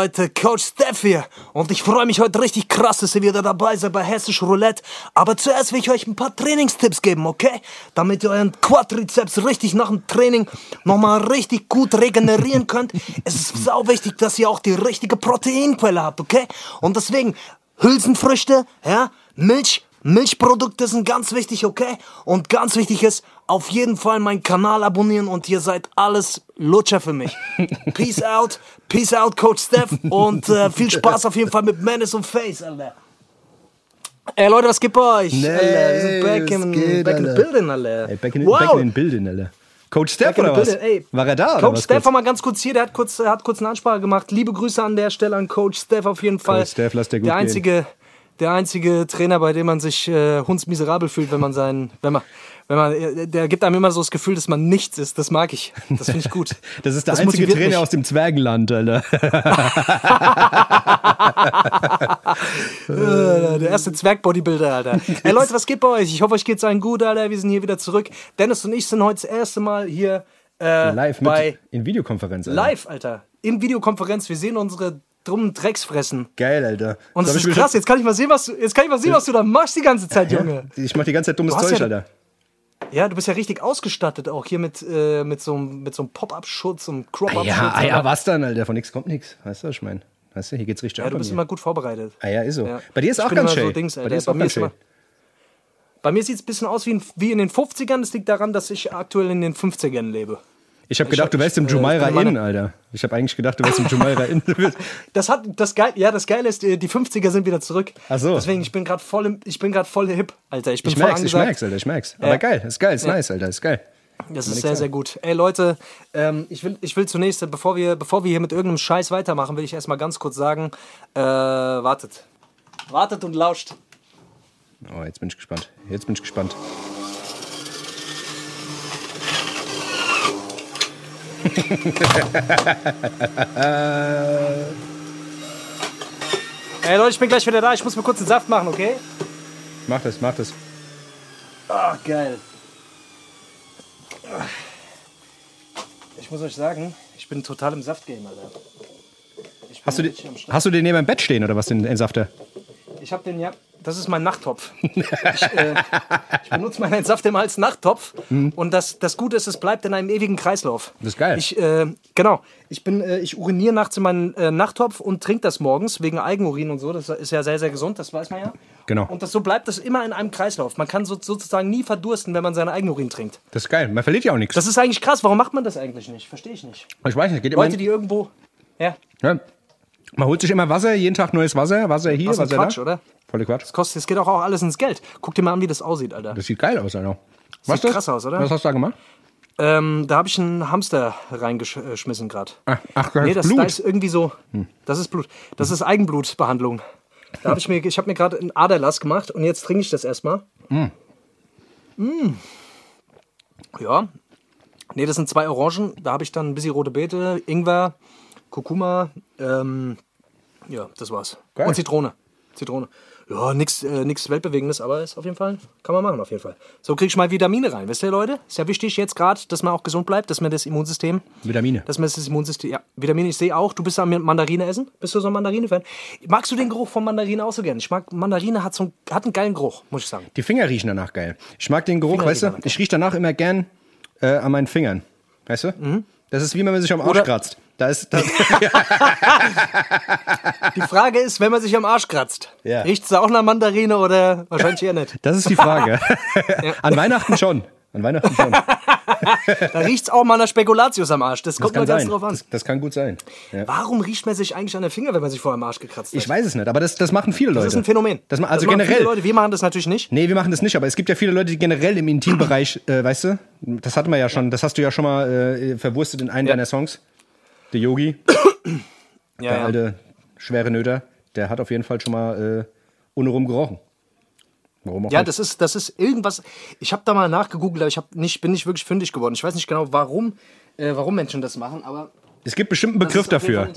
Leute, Coach Steph hier. Und ich freue mich heute richtig krass, dass ihr wieder dabei seid bei Hessisch Roulette. Aber zuerst will ich euch ein paar Trainingstipps geben, okay? Damit ihr euren Quadrizeps richtig nach dem Training nochmal richtig gut regenerieren könnt. Es ist sau wichtig, dass ihr auch die richtige Proteinquelle habt, okay? Und deswegen Hülsenfrüchte, ja, Milch, Milchprodukte sind ganz wichtig, okay? Und ganz wichtig ist, auf jeden Fall meinen Kanal abonnieren und ihr seid alles Lutscher für mich. Peace out, peace out, Coach Steph und äh, viel Spaß auf jeden Fall mit Menace und Face, Alter. Ey Leute, was gibt bei euch? Nee, Alter, wir sind back, in, geht, back in the building, Alter. Ey, back in, wow. back in den Bildern, Alter. Coach Steph oder the was? building, ey. War er da oder Coach? Steph war mal ganz kurz hier, der hat kurz, er hat kurz eine Ansprache gemacht. Liebe Grüße an der Stelle an Coach Steph auf jeden Fall. Steph, lass dir gut der gehen. Der einzige Trainer, bei dem man sich äh, hundsmiserabel fühlt, wenn man seinen, wenn man, wenn man, äh, der gibt einem immer so das Gefühl, dass man nichts ist. Das mag ich. Das finde ich gut. Das ist der Das einzige Trainer mich. aus dem Zwergenland, Alter. Äh, der erste Zwerg-Bodybuilder, Alter. Ey Leute, was geht bei euch? Ich hoffe, euch geht's allen gut, Alter. Wir sind hier wieder zurück. Dennis und ich sind heute das erste Mal hier äh, Live bei mit in Videokonferenz, Alter. Live, Alter. In Videokonferenz. Wir sehen unsere dummen Drecksfressen. Geil, Alter. Und das hab ist krass. Jetzt kann ich mal sehen, was du, jetzt kann ich mal sehen, was du da machst die ganze Zeit, Junge. schon- Ich mach die ganze Zeit dummes Zeug, ja- Alter. Ja, du bist ja richtig ausgestattet auch hier mit, äh, mit so einem mit so einem Pop-Up-Schutz und Crop-Up-Schutz. Ja, ah, ja, was dann, Alter? Von nichts kommt nichts. Weißt du, was ich meine? Weißt du, hier geht's richtig Ja, du bist immer gut vorbereitet. Ah ja, ist so. Ja. Bei dir ist Ich auch ganz schön. so Dings, bei dir ist Bei auch mir ganz schön. Bei mir sieht es ein bisschen aus wie, in, wie in den 50ern. Das liegt daran, dass ich aktuell in den 50ern lebe. Ich habe gedacht, hab- du wärst im äh, Jumeirah bin Inn, Alter. Ich habe eigentlich gedacht, du wärst im Jumeirah Inn. Das hat das geil, ja, das Geile ist, äh, die 50er sind wieder zurück. Ach so. Deswegen, ich bin gerade voll, im- ich bin gerade voll hip, Alter. Ich bin Ich voll merk's, ich merk's, Alter, ich merk's. Ja. Aber geil, ist geil, ist nice, Alter, ist geil. Das ist sehr, sehr gut. Ey Leute, ähm, ich, will, ich will zunächst, bevor wir, bevor wir hier mit irgendeinem Scheiß weitermachen, will ich erstmal ganz kurz sagen, äh, wartet. Wartet und lauscht. Oh, jetzt bin ich gespannt. Jetzt bin ich gespannt. Ey Leute, ich bin gleich wieder da. Ich muss mir kurz den Saft machen, okay? Mach das, mach das. Ah, geil. Ich muss euch sagen, ich bin total im Saftgame, Alter. Hast du, den, hast du den neben dem Bett stehen oder was, den, den Safter? Ich habe den, ja, das ist mein Nachttopf. ich, äh, ich benutze meinen Saft immer als Nachttopf. Und das, das Gute ist, es bleibt in einem ewigen Kreislauf. Das ist geil. Ich, äh, genau. Ich, bin, äh, ich uriniere nachts in meinen äh, Nachttopf und trinke das morgens wegen Eigenurin und so. Das ist ja sehr, sehr gesund, das weiß man ja. Genau. Und das, so bleibt es immer in einem Kreislauf. Man kann so, sozusagen nie verdursten, wenn man seinen Eigenurin trinkt. Das ist geil. Man verliert ja auch nichts. Das ist eigentlich krass. Warum macht man das eigentlich nicht? Verstehe ich nicht. Ich weiß nicht, geht immer. Leute, die irgendwo. Ja, ja. Man holt sich immer Wasser, jeden Tag neues Wasser. Wasser hier, was Wasser Quatsch, da. oder? Volle Quatsch. Das, kostet, das geht auch, auch alles ins Geld. Guck dir mal an, wie das aussieht, Alter. Das sieht geil aus, Alter. Was Sieht krass aus, oder? Was hast du da gemacht? Ähm, da habe ich einen Hamster reingeschmissen gerade. Ach, ach das Nee, das, Blut. da ist irgendwie so. Das ist Blut. Das ist Eigenblutbehandlung. Da habe ich mir, ich habe mir gerade einen Aderlass gemacht und jetzt trinke ich das erstmal. Mm. Ja. Nee, das sind zwei Orangen. Da habe ich dann ein bisschen rote Beete, Ingwer, Kurkuma. Ähm, ja, das war's. Geil. Und Zitrone. Zitrone. Ja, nichts äh, nix Weltbewegendes, aber ist auf jeden Fall, kann man machen auf jeden Fall. So krieg ich mal Vitamine rein. Wisst ihr, Leute? Ist ja wichtig jetzt gerade, dass man auch gesund bleibt, dass man das Immunsystem Vitamine. dass man das Immunsystem. Ja, Vitamine, ich sehe auch, du bist am Mandarine essen. Bist du so ein Mandarine-Fan? Magst du den Geruch von Mandarine auch so gern? Ich mag, Mandarine hat, so einen, hat einen geilen Geruch, muss ich sagen. Die Finger riechen danach geil. Ich mag den Geruch, Finger weißt du? Ich rieche danach immer gern äh, an meinen Fingern. Weißt du? Das ist wie wenn man sich am Arsch Mhm. Oder- kratzt. Da ist, da, Die Frage ist, wenn man sich am Arsch kratzt, Ja. riecht es auch nach Mandarine oder wahrscheinlich eher nicht? das ist die Frage. An Weihnachten schon. An Weihnachten schon. Da riecht es auch mal nach Spekulatius am Arsch. Das kommt kann mal ganz sein. drauf an. Das, das kann gut sein. Ja. Warum riecht man sich eigentlich an den Finger, wenn man sich vorher am Arsch gekratzt hat? Ich weiß es nicht, aber das, das machen viele Leute. das ist ein Phänomen. Das, ma- also machen generell. Viele Leute, wir machen das natürlich nicht. Nee, wir machen das nicht, aber es gibt ja viele Leute, die generell im Intimbereich, äh, weißt du, das hatten wir ja schon, das hast du ja schon mal äh, verwurstet in einem Ja. deiner Songs. Der Yogi, Ja, der alte schwere Nöter, der hat auf jeden Fall schon mal äh, ohne rum gerochen. Warum auch Ja, nicht? das ist, das ist irgendwas. Ich habe da mal nachgegoogelt, aber ich hab nicht, bin nicht wirklich fündig geworden. Ich weiß nicht genau, warum, äh, warum Menschen das machen, aber Es gibt bestimmt einen das Begriff dafür.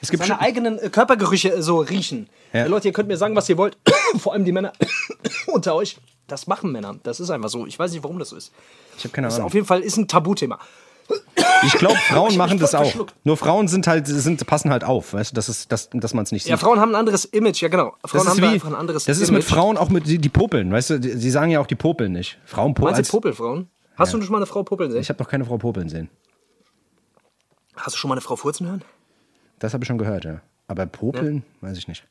Es gibt Seine eigenen äh, Körpergerüche äh, so riechen. Ja. Leute, ihr könnt mir sagen, was ihr wollt. Vor allem die Männer unter euch. Das machen Männer. Das ist einfach so. Ich weiß nicht, warum das so ist. Ich habe keine Das Ahnung. auf jeden Fall ist ein Tabuthema. Ich glaube, Frauen Ich- machen das auch. Nur Frauen sind halt, sind, passen halt auf, weißt du, dass, es, dass, dass man es nicht sieht. Ja, Frauen haben ein anderes Image, ja genau. Frauen das haben ist wie, einfach ein anderes das ist Image. mit Frauen auch mit die, die Popeln, weißt du, die, sie sagen ja auch die Popeln nicht. Frauen popeln. Meinst du Popelfrauen? Hast du schon mal eine Frau popeln sehen? Ich habe noch keine Frau popeln sehen. Hast du schon mal eine Frau furzen hören? Das habe ich schon gehört, ja. Aber popeln, weiß ich nicht.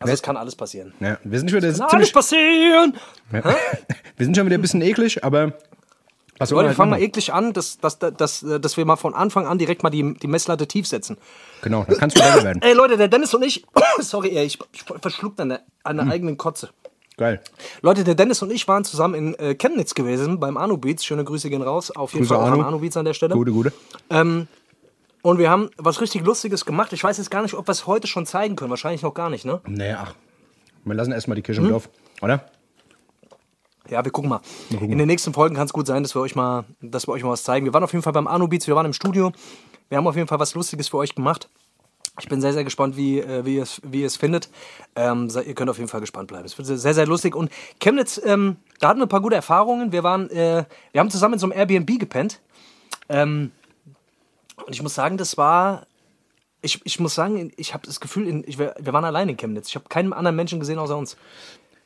Also es kann alles passieren. Ja, wir sind schon wieder Kann alles passieren! ja. wir sind schon wieder ein bisschen eklig, aber man Leute, wir fangen mal machen? eklig an, dass, dass, dass, dass wir mal von Anfang an direkt mal die, die Messlatte tief setzen. Genau, dann kannst du besser werden. Ey Leute, der Dennis und ich, sorry, ey, ich, ich verschluckt an der, an Hm. der eigenen Kotze. Geil. Leute, der Dennis und ich waren zusammen in äh, Chemnitz gewesen, beim Anu Beats. Schöne Grüße gehen raus. Auf jeden Grüße, Fall auch Anu. an Anu Beats an der Stelle. Gute, gute. Und wir haben was richtig Lustiges gemacht. Ich weiß jetzt gar nicht, ob wir es heute schon zeigen können. Wahrscheinlich noch gar nicht, ne? Nee, ach. Wir lassen erstmal die Kirche Hm? im Dorf, oder? Ja, wir gucken mal. In den nächsten Folgen kann es gut sein, dass wir euch mal, dass wir euch mal was zeigen. Wir waren auf jeden Fall beim Anu Beats, wir waren im Studio. Wir haben auf jeden Fall was Lustiges für euch gemacht. Ich bin sehr, sehr gespannt, wie, äh, wie, ihr, es, wie ihr es findet. Ähm, ihr könnt auf jeden Fall gespannt bleiben. Es wird sehr, sehr lustig. Und Chemnitz, ähm, da hatten wir ein paar gute Erfahrungen. Wir waren, äh, wir haben zusammen in so einem Airbnb gepennt. Ähm, und ich muss sagen, das war. Ich, ich muss sagen, ich habe das Gefühl, in, ich, wir wir waren allein in Chemnitz. Ich habe keinen anderen Menschen gesehen außer uns.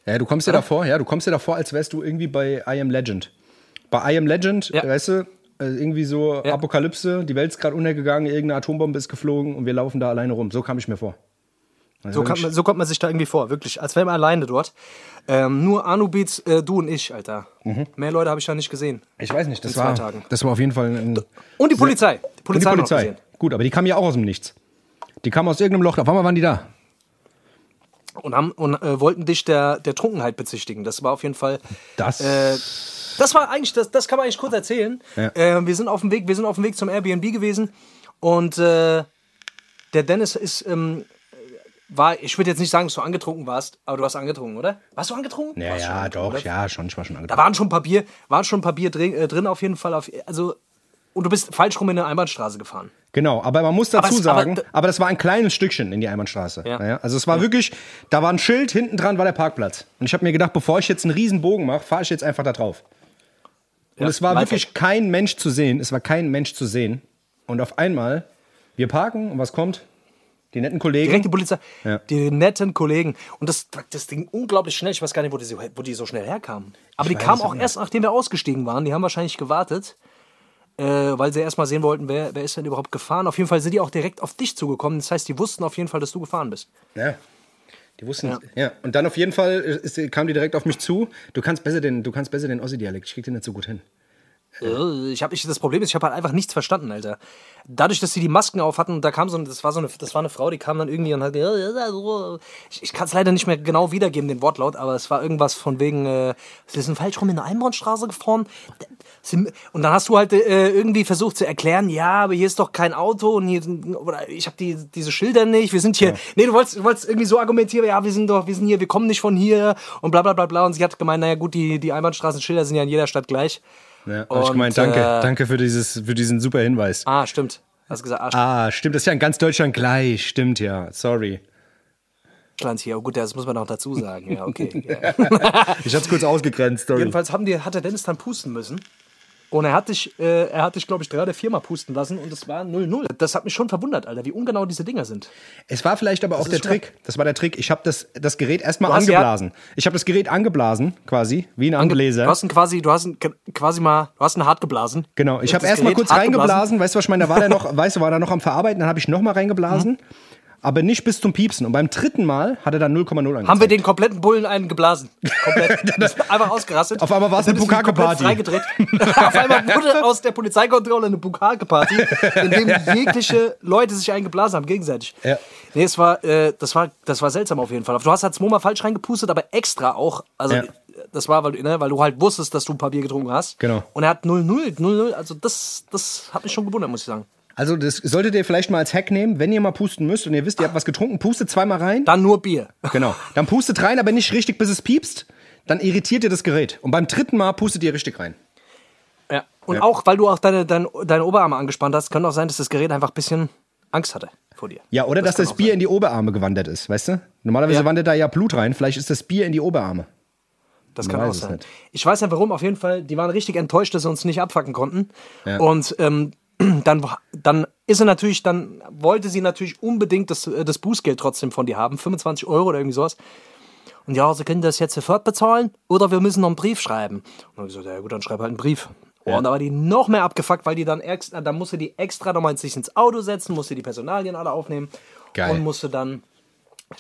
Ja, du kommst dir davor, ja, du kommst dir davor, als wärst du irgendwie bei I Am Legend. Bei I Am Legend, Ja. weißt du, äh, irgendwie so Ja. Apokalypse, die Welt ist gerade untergegangen, irgendeine Atombombe ist geflogen und wir laufen da alleine rum. So kam ich mir vor. Also So, kann man, so kommt man sich da irgendwie vor, wirklich. Als wären wir alleine dort. Ähm, nur Anu Beats, äh, du und ich, Alter. Mehr Leute habe ich da nicht gesehen. ich weiß nicht, das war, Tagen. das war auf jeden Fall ein, Und die Polizei. Die Und die Polizei, Polizei. Gut, aber die kam ja auch aus dem Nichts. Die kam aus irgendeinem Loch. Auf einmal waren die da. Und, haben, und äh, wollten dich der, der Trunkenheit bezichtigen. Das war auf jeden Fall. Das. Äh, das war eigentlich, das, das kann man eigentlich kurz erzählen. Ja. Äh, wir sind auf dem Weg, wir sind auf dem Weg zum Airbnb gewesen und äh, der Dennis ist, ähm, war, ich würde jetzt nicht sagen, dass du angetrunken warst, aber du warst angetrunken, oder? Warst du angetrunken? ja, ja, angetrunken, doch, oder? ja, schon. Ich war schon Da angetrunken. waren schon Papier, waren schon Papier drin, äh, drin auf jeden Fall. Auf, also, und du bist falsch rum in eine Einbahnstraße gefahren. Genau, aber man muss dazu Aber es- aber sagen, d- aber, das war ein kleines Stückchen in die Einbahnstraße. Ja. Ja. also es war wirklich, da war ein Schild, hinten dran war der Parkplatz. Und ich habe mir gedacht, bevor ich jetzt einen riesen Bogen mache, fahre ich jetzt einfach da drauf. Und Ja, es war wirklich kein Mensch zu sehen. Es war kein Mensch zu sehen. Und auf einmal, wir parken und was kommt? Die netten Kollegen. Direkt die Polizei. Ja. Die netten Kollegen. Und das, das ging unglaublich schnell. Ich weiß gar nicht, wo die, so- wo die so schnell herkamen. Aber die weiß kamen auch nicht. erst, nachdem wir ausgestiegen waren. Die haben wahrscheinlich gewartet, äh, weil sie erst mal sehen wollten, wer, wer ist denn überhaupt gefahren. Auf jeden Fall sind die auch direkt auf dich zugekommen. Das heißt, die wussten auf jeden Fall, dass du gefahren bist. Ja. Die wussten, Ja. ja. Und dann auf jeden Fall ist, kam die direkt auf mich zu. Du kannst besser den, du kannst besser den Ossi-Dialekt. Ich krieg den nicht so gut hin. Äh, Ich hab, ich, das Problem ist, ich habe halt einfach nichts verstanden, Alter. Dadurch, dass sie die Masken auf hatten, da kam so eine, das war so eine, das war eine Frau, die kam dann irgendwie und hat, ja, ja, ich, ich kann es leider nicht mehr genau wiedergeben, den Wortlaut, aber es war irgendwas von wegen, äh, sie sind falsch rum in eine Einbahnstraße gefahren. Und dann hast du halt äh, irgendwie versucht zu erklären, ja, aber hier ist doch kein Auto und hier, oder ich habe die, diese Schilder nicht, wir sind hier, nee, du wolltest, du wolltest irgendwie so argumentieren, ja, wir sind doch, wir sind hier, wir kommen nicht von hier und bla bla bla bla. Und sie hat gemeint, naja gut, die, die Einbahnstraßenschilder sind ja in jeder Stadt gleich. Ja, ich gemeint, danke, äh, danke für, dieses, für diesen super Hinweis. Ah, stimmt. Hast gesagt, ah, Ah, stimmt, das ist ja in ganz Deutschland gleich. Stimmt ja, sorry. Deutschland hier. Oh, gut, das muss man noch dazu sagen. Ja, okay. Ja. Ich hab's kurz ausgegrenzt, sorry. Jedenfalls haben die, hat der Dennis dann pusten müssen. Und er hat dich, äh, er hat dich, glaube ich, drei oder viermal pusten lassen und es war 0-0. Das hat mich schon verwundert, Alter, wie ungenau diese Dinger sind. Es war vielleicht aber auch ist der Trick. Das war der Trick. Ich habe das, das Gerät erstmal angeblasen. Ich habe das Gerät angeblasen, quasi, wie ein Angebläser. Du hast ihn quasi, du hast ihn quasi mal, du hast ihn hart geblasen. Genau, ich habe das erstmal kurz hart geblasen. reingeblasen, weißt du, was ich meine? Da war der noch, weißt du, war der noch am Verarbeiten, dann habe ich nochmal reingeblasen, aber nicht bis zum Piepsen. Und beim dritten Mal hat er dann 0,0 angezeigt. Haben wir den kompletten Bullen einen geblasen. Komplett. einfach ausgerastet. Auf einmal war es eine Bukake-Party. Auf einmal wurde aus der Polizeikontrolle eine Bukake-Party, in dem jegliche Leute sich eingeblasen haben, gegenseitig. Ja. Nee, es war, äh, das war, das war seltsam auf jeden Fall. Du hast halt Moma falsch reingepustet, aber extra auch. Also, Ja. das war, weil, ne, weil du halt wusstest, dass du ein Papier getrunken hast. Genau. Und er hat 0-0, 0-0. Also, das, das hat mich schon gewundert, muss ich sagen. Also das solltet ihr vielleicht mal als Hack nehmen, wenn ihr mal pusten müsst und ihr wisst, ihr habt was getrunken, pustet zweimal rein. Dann nur Bier. Genau. Dann pustet rein, aber nicht richtig, bis es piepst. Dann irritiert ihr das Gerät. Und beim dritten Mal pustet ihr richtig rein. Ja. Und Ja. auch, weil du auch deine, deine, deine Oberarme angespannt hast, könnte auch sein, dass das Gerät einfach ein bisschen Angst hatte vor dir. Ja, oder dass kann das Bier in die Oberarme gewandert ist, weißt du? Normalerweise Ja. wandert da ja Blut rein, vielleicht ist das Bier in die Oberarme. Das kann auch sein. Ich weiß nicht warum, auf jeden Fall, die waren richtig enttäuscht, dass sie uns nicht abfacken konnten. Ja. Und ähm, dann, dann ist sie natürlich, dann wollte sie natürlich unbedingt das, äh, das Bußgeld trotzdem von dir haben, 25 Euro oder irgendwie sowas. Und ja, sie können das jetzt sofort bezahlen oder wir müssen noch einen Brief schreiben. Und dann habe ich gesagt, ja gut, dann schreib halt einen Brief. Oh, Und da war die noch mehr abgefuckt, weil die dann extra, dann musste die extra nochmal sich ins Auto setzen, musste die Personalien alle aufnehmen Geil. und musste dann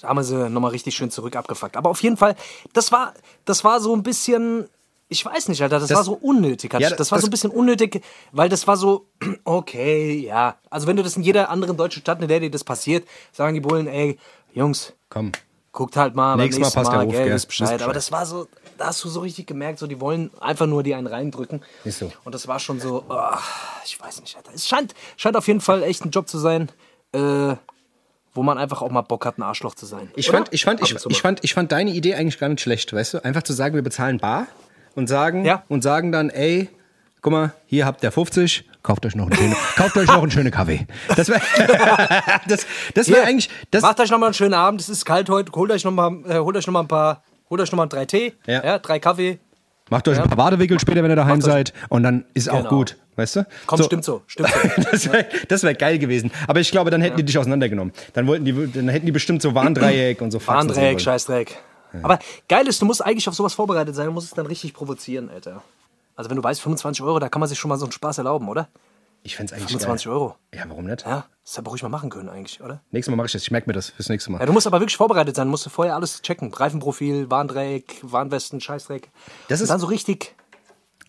da haben wir sie nochmal richtig schön zurück abgefuckt. Aber auf jeden Fall, das war, das war so ein bisschen, ich weiß nicht, Alter, das, Das- war so unnötig. Ja, das, war das- so ein bisschen unnötig, weil das war so, okay, ja. Also wenn du das in jeder anderen deutschen Stadt, in der dir das passiert, sagen die Bullen, ey, Jungs, Komm. guckt halt mal Nächstes Mal passt der Ruf, gell, gell? Bescheid. Bescheid. Aber das war so, da hast du so richtig gemerkt, so die wollen einfach nur die einen reindrücken. Ist so. Und das war schon so, ah, ich weiß nicht, Alter. Es scheint, scheint auf jeden Fall echt ein Job zu sein, äh, wo man einfach auch mal Bock hat, ein Arschloch zu sein. Ich Oder? fand, ich, fand, ich, ich, mal. fand, ich fand deine Idee eigentlich gar nicht schlecht, weißt du? Einfach zu sagen, wir bezahlen bar und sagen, Ja. und sagen dann, ey, guck mal, hier habt ihr 50, kauft euch noch einen schönen, kauft euch noch einen schönen Kaffee. Das wäre das, das wär eigentlich, das, Macht euch nochmal einen schönen Abend, es ist kalt heute, holt euch nochmal äh, holt euch noch mal ein paar, holt euch nochmal drei Tee, Ja. drei Kaffee. macht euch ein paar Badewickel später, wenn ihr daheim seid und dann ist auch Genau. gut, weißt du? Komm, stimmt so, stimmt so. Das wäre wär geil gewesen. Aber ich glaube, dann hätten die dich auseinandergenommen. Dann, wollten die, dann hätten die bestimmt so Warndreieck und so Faxen Warndreck, sehen Aber geil ist, du musst eigentlich auf sowas vorbereitet sein, du musst es dann richtig provozieren, Alter. Also wenn du weißt, 25 Euro, da kann man sich schon mal so einen Spaß erlauben, oder? Ich fände es eigentlich 25 geil. Euro. Ja, warum nicht? Ja, das hätte man ruhig mal machen können eigentlich, oder? Nächstes Mal mache ich das. Ich merke mir das fürs nächste Mal. Ja, du musst aber wirklich vorbereitet sein, du musst vorher alles checken. Reifenprofil, Warndreieck, Warnwesten, Scheißdreck. Das Und ist- dann so richtig.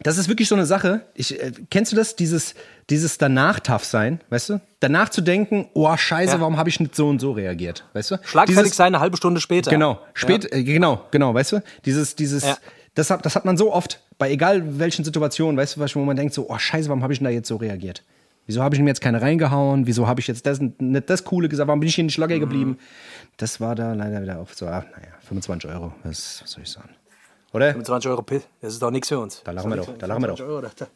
Das ist wirklich so eine Sache. Ich, äh, kennst du das? Dieses, dieses danach tough sein, weißt du? Danach zu denken, oh Scheiße, Ja. warum habe ich nicht so und so reagiert, weißt du? Schlagfertig Dieses- sein eine halbe Stunde später. Genau, spät, äh, genau, genau, weißt du? Dieses, dieses, Ja. das, hat, das hat man so oft, bei egal welchen Situationen, weißt du, wo man denkt so, oh Scheiße, warum habe ich denn da jetzt so reagiert? Wieso habe ich ihm jetzt keine reingehauen? Wieso habe ich jetzt das, nicht das Coole gesagt? Warum bin ich hier nicht Mhm. locker geblieben? Das war da leider wieder auf so, ah, naja, 25 Euro, was, was soll ich sagen? Oder? 25 Euro Pill, das ist doch nichts für uns. Da lachen wir doch, da lachen wir doch. 25 Euro, da, da,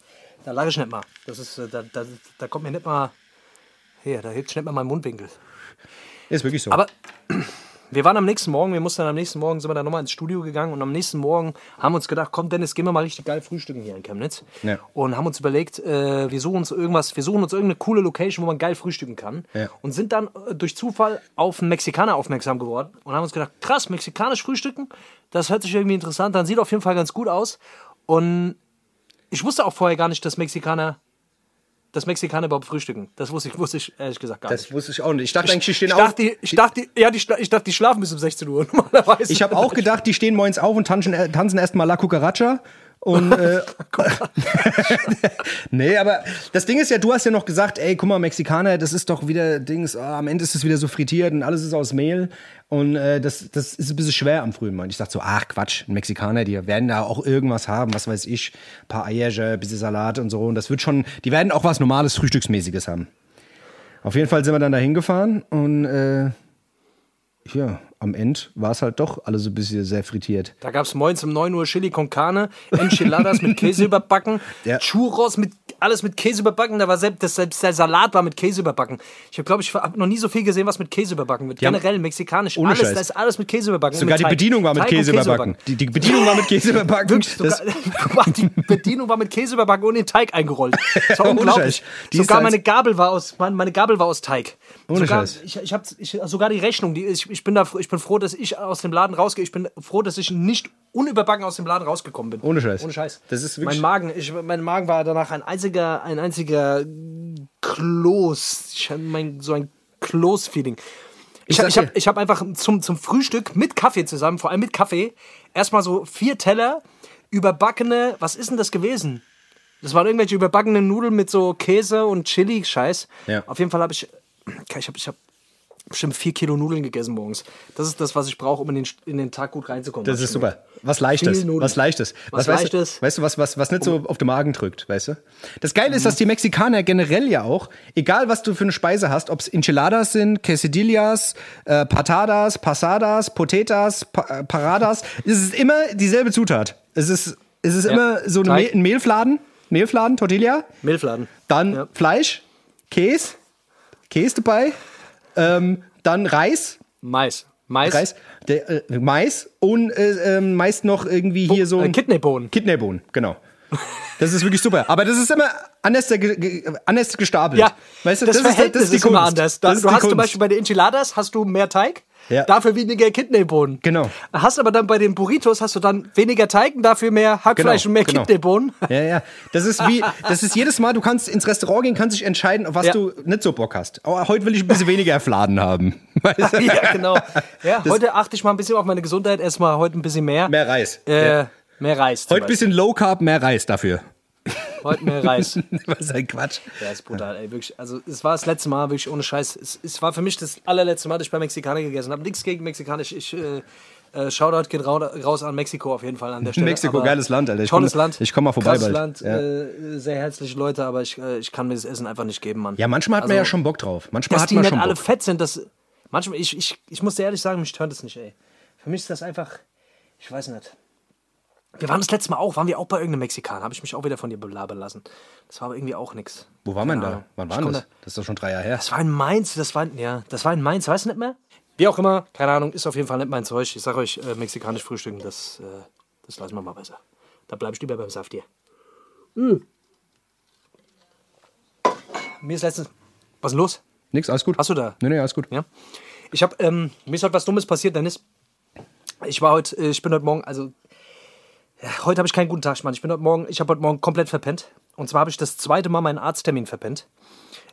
da lache ich nicht mal. Das ist, äh, da, da, da kommt mir nicht mal. Hier, da hebt nicht mal mein Mundwinkel. Ist wirklich so. Aber wir waren am nächsten Morgen, wir mussten dann am nächsten Morgen, sind wir dann nochmal ins Studio gegangen und am nächsten Morgen haben wir uns gedacht, komm Dennis, gehen wir mal richtig geil frühstücken hier in Chemnitz. Ja. Und haben uns überlegt, äh, wir suchen uns irgendwas, wir suchen uns irgendeine coole Location, wo man geil frühstücken kann. Ja. Und sind dann äh, durch Zufall auf einen Mexikaner aufmerksam geworden und haben uns gedacht, krass, mexikanisch frühstücken, das hört sich irgendwie interessant an, sieht auf jeden Fall ganz gut aus. Und ich wusste auch vorher gar nicht, dass Mexikaner, dass Mexikaner überhaupt frühstücken. Das wusste ich, wusste ich ehrlich gesagt gar nicht. das wusste ich auch nicht. Ich dachte eigentlich, die stehen Ich auf. dachte, die- ich dachte, die- ja, die, ich dachte, die schlafen bis um 16 Uhr normalerweise. Ich habe auch gedacht, die stehen morgens auf und tanzen, äh, tanzen erstmal La Cucaracha. Und, äh, nee, aber das Ding ist ja, du hast ja noch gesagt, ey, guck mal, Mexikaner, das ist doch wieder Dings, ah, am Ende ist es wieder so frittiert und alles ist aus Mehl. Und äh, das, das ist ein bisschen schwer am frühen Morgen. Ich dachte so, ach Quatsch, Mexikaner, die werden da auch irgendwas haben, was weiß ich, ein paar Eierchen, ein bisschen Salat und so. Und das wird schon, die werden auch was normales, Frühstücksmäßiges haben. Auf jeden Fall sind wir dann da hingefahren und äh, ja, am Ende war es halt doch alles so ein bisschen sehr frittiert. Da gab es morgens um 9 Uhr Chili con Carne, Enchiladas mit Käse überbacken, Ja. Churros mit alles mit Käse überbacken. Da war selbst, das, selbst der Salat war mit Käse überbacken. Ich habe, glaube ich, habe noch nie so viel gesehen, was mit Käse überbacken wird. haben- Generell mexikanisch, Ohne alles, Scheiß. da ist alles mit Käse überbacken. Sogar die. Bedienung war mit Käse überbacken. Die, die Bedienung war mit Käse überbacken. Wirklich, sogar, die Bedienung war mit Käse überbacken und in den Teig eingerollt. Das war unglaublich. Die Sogar als- meine Gabel war aus, meine Gabel war aus Teig. Ohne sogar, Scheiß. Ich, ich hab, ich, sogar die Rechnung, die, ich, ich, bin da, froh- ich bin froh, dass ich aus dem Laden rausgehe. Ich bin froh, dass ich nicht unüberbacken aus dem Laden rausgekommen bin. Ohne Scheiß. Ohne Scheiß. Das ist wirklich- mein Magen, ich, mein Magen war danach ein einziger, ein einziger Kloß. Ich mein, so ein Kloß-Feeling. Ich, sag ich habe ich hab einfach zum, zum Frühstück mit Kaffee zusammen, vor allem mit Kaffee, erstmal so vier Teller überbackene, was ist denn das gewesen? Das waren irgendwelche überbackenen Nudeln mit so Käse und Chili-Scheiß. Ja. Auf jeden Fall habe ich, ich habe ich hab bestimmt vier Kilo Nudeln gegessen morgens. Das ist das, was ich brauche, um in den, in den Tag gut reinzukommen. Das Was ist super. Was Leichtes. Was Leichtes. Was weißt Leichtes. Du, weißt du, was, was, was nicht so auf den Magen drückt, weißt du? Das Geile ist, dass die Mexikaner generell ja auch, egal was du für eine Speise hast, ob es Enchiladas sind, Quesadillas, äh, Patadas, Pasadas, Potetas, pa äh, Paradas, es ist immer dieselbe Zutat. Es ist, es ist immer so eine. Mehl, ein Mehlfladen, Mehlfladen, Tortilla, Milfladen. dann Ja. Fleisch, Käse, Käse dabei, ähm, dann Reis, Mais. Mais. Reis, Der, äh, Mais und äh, ähm, meist noch irgendwie hier so äh, ein Kidneybohnen. Kidneybohnen, genau. Das ist wirklich super. Aber das ist immer anders, anders gestapelt. Ja, weißt du, das, ist, Verhältnis ist, immer anders. Da, Das ist du die hast zum Kunst. Beispiel bei den Enchiladas hast du mehr Teig, Ja. dafür weniger Kidneybohnen. Genau. Hast aber dann bei den Burritos hast du dann weniger Teig und dafür mehr Hackfleisch Genau, und mehr genau. Kidneybohnen. Ja, ja. Das ist wie, das ist jedes Mal, du kannst ins Restaurant gehen, kannst dich entscheiden, auf was Ja. du nicht so Bock hast. Oh, heute will ich ein bisschen weniger Fladen haben. Weißt du? ja, genau. Ja, heute achte ich mal ein bisschen auf meine Gesundheit, erstmal heute ein bisschen mehr. Mehr Reis. Äh, Ja. Mehr Reis. Heute ein bisschen Low Carb, mehr Reis dafür. Heute mehr Reis. Was ein Quatsch. Ja, ist brutal, ey, wirklich. Also, es war das letzte Mal, wirklich ohne Scheiß. Es, es war für mich das allerletzte Mal, dass ich bei Mexikaner gegessen habe. Nichts gegen Mexikanisch. Ich, äh, äh, Shoutout geht rau raus an Mexiko auf jeden Fall an der Stelle. Mexiko, Aber geiles Land, Alter. Ich tolles komm- Land. ich komm mal vorbei bald. Land, Ja. äh, sehr herzliche Leute, aber ich, äh, ich kann mir das Essen einfach nicht geben, Mann. Ja, manchmal hat man Also, ja schon Bock drauf. Manchmal Dass hat die man nicht schon alle Bock. fett sind, das. Manchmal, ich, ich, ich muss dir ehrlich sagen, mich stört das nicht, ey. Für mich ist das einfach. Ich weiß nicht. Wir waren das letzte Mal auch, waren wir auch bei irgendeinem Mexikaner. Habe ich mich auch wieder von dir belabern lassen. Das war aber irgendwie auch nix. Wo war man da? Wann war das? da- Das ist doch schon drei Jahre her. Das war in Mainz, das war, ja, das war in Mainz, weißt du nicht mehr? Wie auch immer, keine Ahnung, ist auf jeden Fall nicht mein Zeug. Ich sag euch, äh, mexikanisch frühstücken, das, äh, das lassen wir mal besser. Da bleib ich lieber beim Saft hier. Mm. Mir ist letztens. Was ist denn los? Nix, alles gut. Hast du da? Nee, nee, alles gut. Ja. Ich habe, ähm, mir ist heute was Dummes passiert, Dennis. Ich war heute, äh, ich bin heute Morgen, also heute habe ich keinen guten Tag, Mann. Ich bin heute Morgen, ich habe heute Morgen komplett verpennt. Und zwar habe ich das zweite Mal meinen Arzttermin verpennt.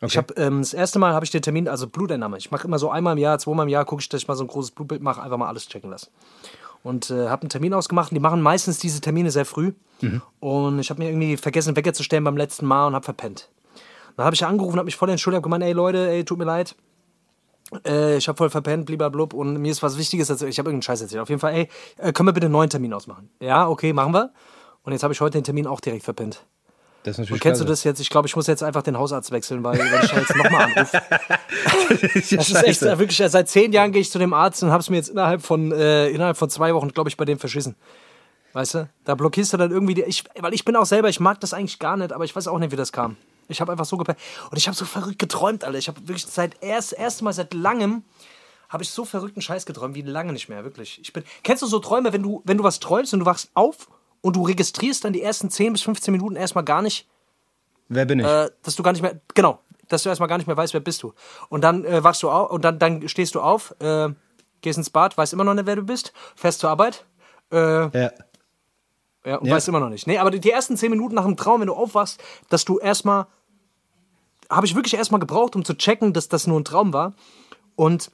Ich habe ähm, das erste Mal habe ich den Termin, also Blutentnahme. Ich mache immer so einmal im Jahr, zweimal im Jahr gucke ich, dass ich mal so ein großes Blutbild mache, einfach mal alles checken lassen. Und äh, habe einen Termin ausgemacht. Und die machen meistens diese Termine sehr früh. Und ich habe mir irgendwie vergessen, Wecker zu stellen beim letzten Mal und habe verpennt. Dann habe ich angerufen, habe mich voll entschuldigt, habe gemeint, ey Leute, ey, tut mir leid. Äh, ich habe voll verpennt, blub und mir ist was Wichtiges erzählt. Ich habe irgendeinen Scheiß erzählt. Auf jeden Fall, ey, äh, können wir bitte einen neuen Termin ausmachen? Ja, okay, machen wir. Und jetzt habe ich heute den Termin auch direkt verpennt. Das ist Und natürlich kennst du das jetzt? Ich glaube, ich muss jetzt einfach den Hausarzt wechseln, weil wenn ich jetzt nochmal anrufe. das ist, Das ist echt wirklich, seit zehn Jahren gehe ich zu dem Arzt und habe es mir jetzt innerhalb von, äh, innerhalb von zwei Wochen, glaube ich, bei dem verschissen. Weißt du? Da blockierst du dann irgendwie, die, ich, weil ich bin auch selber, ich mag das eigentlich gar nicht, aber ich weiß auch nicht, wie das kam. Ich habe einfach so gepennt. Und ich habe so verrückt geträumt, Alter. Ich habe wirklich seit erst, erst Mal seit langem habe ich so verrückten Scheiß geträumt wie lange nicht mehr, wirklich. Ich bin, kennst du so Träume, wenn du, wenn du was träumst und du wachst auf und du registrierst dann die ersten 10 bis 15 Minuten erstmal gar nicht, Wer bin ich? äh, dass du gar nicht mehr, genau, dass du erstmal gar nicht mehr weißt, wer bist du. Und dann äh, wachst du auf und dann, dann stehst du auf, äh, gehst ins Bad, weißt immer noch nicht, wer du bist, fährst zur Arbeit, äh, ja. ja, und Ja. weißt immer noch nicht. Nee, aber die, die ersten zehn Minuten nach dem Traum, wenn du aufwachst, dass du erstmal, habe ich wirklich erstmal gebraucht, um zu checken, dass das nur ein Traum war. Und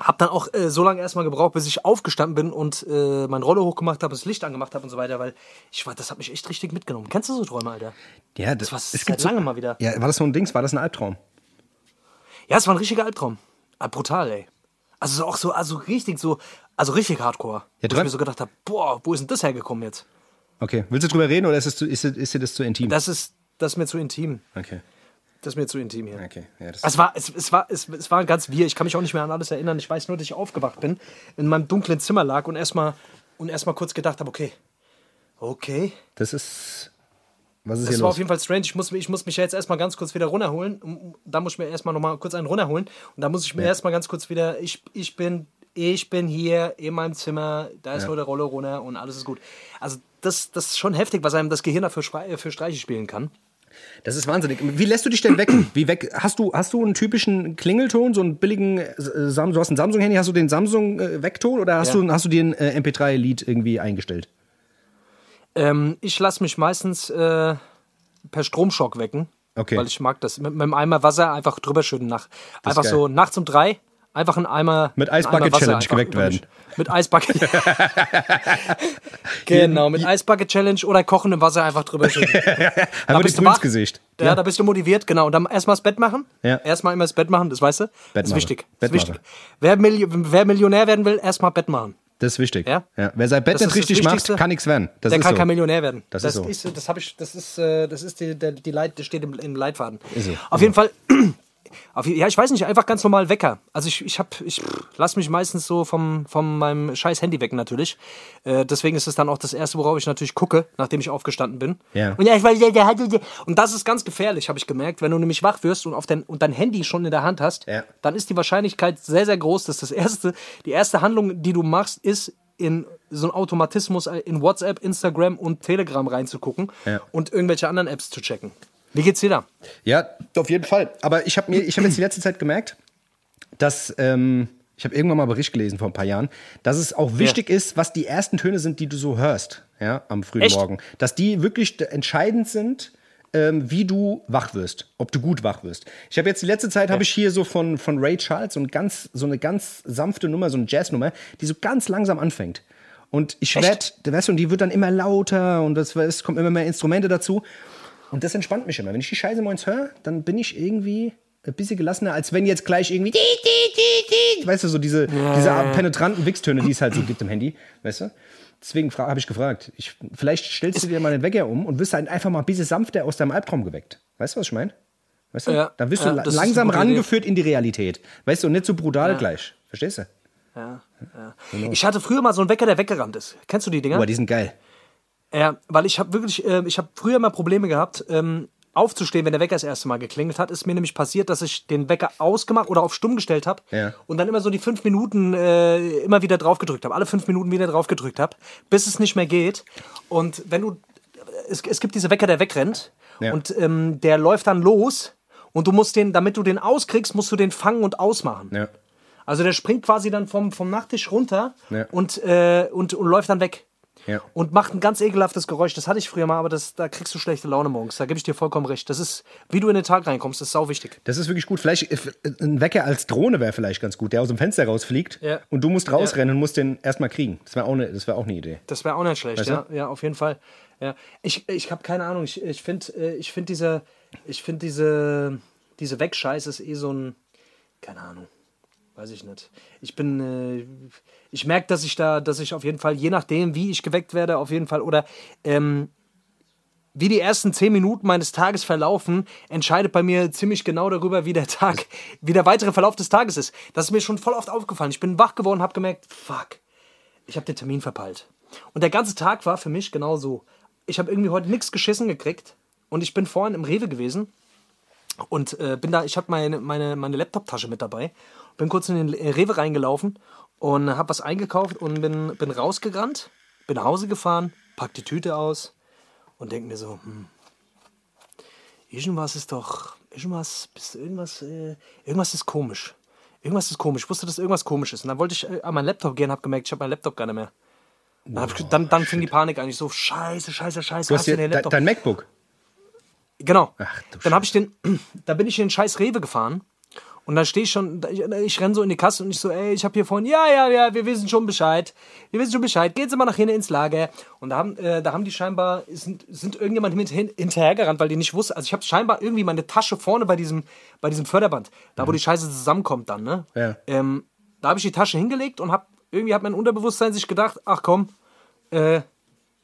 habe dann auch äh, so lange erstmal gebraucht, bis ich aufgestanden bin und äh, mein Roller hochgemacht habe, das Licht angemacht habe und so weiter, weil ich war, das hat mich echt richtig mitgenommen. Kennst du so Träume, Alter? ja, Das war es gibt so, lange mal wieder. Ja, war das so ein Dings? War das ein Albtraum? Ja, es war ein richtiger Albtraum. Ah, brutal, ey. Also so auch so, also richtig so, also richtig hardcore. Ja, wo ich mir so gedacht habe, boah, wo ist denn das hergekommen jetzt? Okay. Willst du drüber reden oder ist, es zu, ist, ist dir das zu intim? Das ist, das ist mir zu intim. okay. Das ist mir zu intim hier. Okay. Ja, das Es war, es, es, war, es, es war ganz wir. Ich kann mich auch nicht mehr an alles erinnern. Ich weiß nur, dass ich aufgewacht bin, in meinem dunklen Zimmer lag und erstmal und erstmal kurz gedacht habe, okay, okay. das ist. Was ist Das hier war los? auf jeden Fall strange. Ich muss, ich muss mich ja jetzt erstmal ganz kurz wieder runterholen. Da muss ich mir erstmal nochmal kurz einen runterholen. Und da muss ich mir erstmal ganz kurz wieder, ich, ich bin, ich bin hier in meinem Zimmer, da ist nur der Roller runter und alles ist gut. Also das, das ist schon heftig, was einem das Gehirn dafür für Streiche spielen kann. Das ist wahnsinnig. Wie lässt du dich denn wecken? Wie weg? Hast du, hast du einen typischen Klingelton, so einen billigen äh, Sam, du hast ein Samsung-Handy, hast du den Samsung-Weckton oder hast, Ja. du, hast du dir ein äh, MP3-Lied irgendwie eingestellt? Ähm, ich lasse mich meistens äh, per Stromschock wecken. Okay. Weil ich mag das. Mit, mit einem Eimer Wasser einfach drüber schütten. Nach, einfach so nachts um drei. Einfach ein Eimer. Mit Eisbucket Challenge geweckt werden. Mit Eisbucket. genau, mit Eisbucket Challenge oder kochendem Wasser einfach drüber schütten. Einfach bist du wach. Gesicht. Ja, da bist du motiviert, genau. Und dann erstmal das Bett machen. Ja. Erstmal immer das Bett machen, das weißt du. Bett das ist wichtig. Bett Das ist wichtig. machen. Wer, Milli wer Millionär werden will, erstmal Bett machen. Das ist wichtig. Ja? Wer sein Bett Das ist nicht das richtig macht, kann nichts werden. Das der ist kann so. kein Millionär werden. Das ist so. das habe ich, das ist, äh, das ist die, der, die Leit, das steht im, im Leitfaden. Ist so. Auf jeden Fall, auf, ja, ich weiß nicht, einfach ganz normal Wecker. Also ich, ich hab, ich lass mich meistens so vom, vom meinem scheiß Handy wecken natürlich. Äh, deswegen ist es dann auch das erste, worauf ich natürlich gucke, nachdem ich aufgestanden bin. Ja. Und ja, und das ist ganz gefährlich, habe ich gemerkt. Wenn du nämlich wach wirst und auf dein, und dein Handy schon in der Hand hast, Ja. dann ist die Wahrscheinlichkeit sehr, sehr groß, dass das erste, die erste Handlung, die du machst, ist in so einen Automatismus in WhatsApp, Instagram und Telegram reinzugucken Ja. und irgendwelche anderen Apps zu checken. Wie geht's dir da? Ja, auf jeden Fall. Aber ich habe mir, ich habe jetzt die letzte Zeit gemerkt, dass ähm, ich habe irgendwann mal einen Bericht gelesen vor ein paar Jahren, dass es auch wichtig ist, was die ersten Töne sind, die du so hörst, ja, am frühen Echt? Morgen, dass die wirklich entscheidend sind. Ähm, wie du wach wirst, ob du gut wach wirst. Ich habe jetzt die letzte Zeit habe ich hier so von, von Ray Charles so, ein ganz, so eine ganz sanfte Nummer, so eine Jazznummer, die so ganz langsam anfängt. Und ich werde, weißt du, und die wird dann immer lauter und das, es kommen immer mehr Instrumente dazu. Und das entspannt mich immer. Wenn ich die Scheiße morgens höre, dann bin ich irgendwie ein bisschen gelassener, als wenn jetzt gleich irgendwie. Weißt du, so diese, diese penetranten Wichstöne, die es halt so gibt im Handy. Weißt du? Deswegen habe ich gefragt. Ich, vielleicht stellst du dir mal den Wecker um und wirst halt einfach mal ein bisschen sanfter aus deinem Albtraum geweckt. Weißt du, was ich meine? Weißt du? Ja, Dann wirst ja, du langsam gute Idee. rangeführt in die Realität. Weißt du, und nicht so brutal gleich. Verstehst du? Ja, ja. Ich hatte früher mal so einen Wecker, der weggerannt ist. Kennst du die Dinger? Boah, die sind geil. Ja, weil ich habe wirklich, äh, ich habe früher mal Probleme gehabt, ähm, aufzustehen, wenn der Wecker das erste Mal geklingelt hat. Ist mir nämlich passiert, dass ich den Wecker ausgemacht oder auf stumm gestellt habe Ja. und dann immer so die fünf Minuten äh, immer wieder drauf gedrückt habe. Alle fünf Minuten wieder drauf gedrückt habe, bis es nicht mehr geht. Und wenn du, es, es gibt diese Wecker, der wegrennt Ja. und ähm, der läuft dann los und du musst den, damit du den auskriegst, musst du den fangen und ausmachen. Ja. Also der springt quasi dann vom, vom Nachttisch runter Ja. und, äh, und, und läuft dann weg. Ja. Und macht ein ganz ekelhaftes Geräusch. Das hatte ich früher mal, aber das, da kriegst du schlechte Laune morgens. Da gebe ich dir vollkommen recht. Das ist, wie du in den Tag reinkommst, das ist sau wichtig. Das ist wirklich gut. Vielleicht äh, ein Wecker als Drohne wäre vielleicht ganz gut, der aus dem Fenster rausfliegt Ja. und du musst rausrennen und musst den erstmal kriegen. Das wäre auch, ne, das wär auch eine Idee. Das wäre auch nicht schlecht, Weißt ja. du? Ja, auf jeden Fall. Ja. Ich, ich habe keine Ahnung. Ich, ich finde äh, ich find diese, ich find diese, diese Wegscheiße ist eh so ein, keine Ahnung. Weiß ich nicht. Ich bin, äh, ich merke, dass ich da, dass ich auf jeden Fall, je nachdem, wie ich geweckt werde, auf jeden Fall, oder ähm, wie die ersten zehn Minuten meines Tages verlaufen, entscheidet bei mir ziemlich genau darüber, wie der Tag, wie der weitere Verlauf des Tages ist. Das ist mir schon voll oft aufgefallen. Ich bin wach geworden, habe gemerkt, fuck, ich habe den Termin verpeilt. Und der ganze Tag war für mich genau so. Ich habe irgendwie heute nichts geschissen gekriegt und ich bin vorhin im Rewe gewesen und äh, bin da, ich habe meine, meine, meine Laptop-Tasche mit dabei, bin kurz in den Rewe reingelaufen und habe was eingekauft und bin, bin rausgerannt, bin nach Hause gefahren, pack die Tüte aus und denke mir so, hm, irgendwas ist doch, irgendwas, bist du irgendwas, äh, irgendwas ist komisch. Irgendwas ist komisch. Ich wusste, dass irgendwas komisch ist. Und dann wollte ich äh, an meinen Laptop gehen, habe gemerkt, ich habe meinen Laptop gar nicht mehr. Dann, ich, dann, dann fing die Panik eigentlich so, scheiße, scheiße, scheiße, Du hast hast du den de, Laptop? dein MacBook. Genau. Ach, dann habe ich den, da bin ich in den scheiß Rewe gefahren und da stehe ich schon, ich, ich renne so in die Kasse und ich so, ey, ich habe hier vorhin, ja, ja, ja, wir wissen schon Bescheid, wir wissen schon Bescheid, gehen Sie mal nach hinten ins Lager. Und da haben, äh, da haben die scheinbar, sind, sind irgendjemand mit hin, hinterhergerannt, weil die nicht wussten, also ich habe scheinbar irgendwie meine Tasche vorne bei diesem, bei diesem Förderband, da wo die Scheiße zusammenkommt dann, ne? Ja. Ähm, da habe ich die Tasche hingelegt und hab, irgendwie hat mein Unterbewusstsein sich gedacht, ach komm, äh,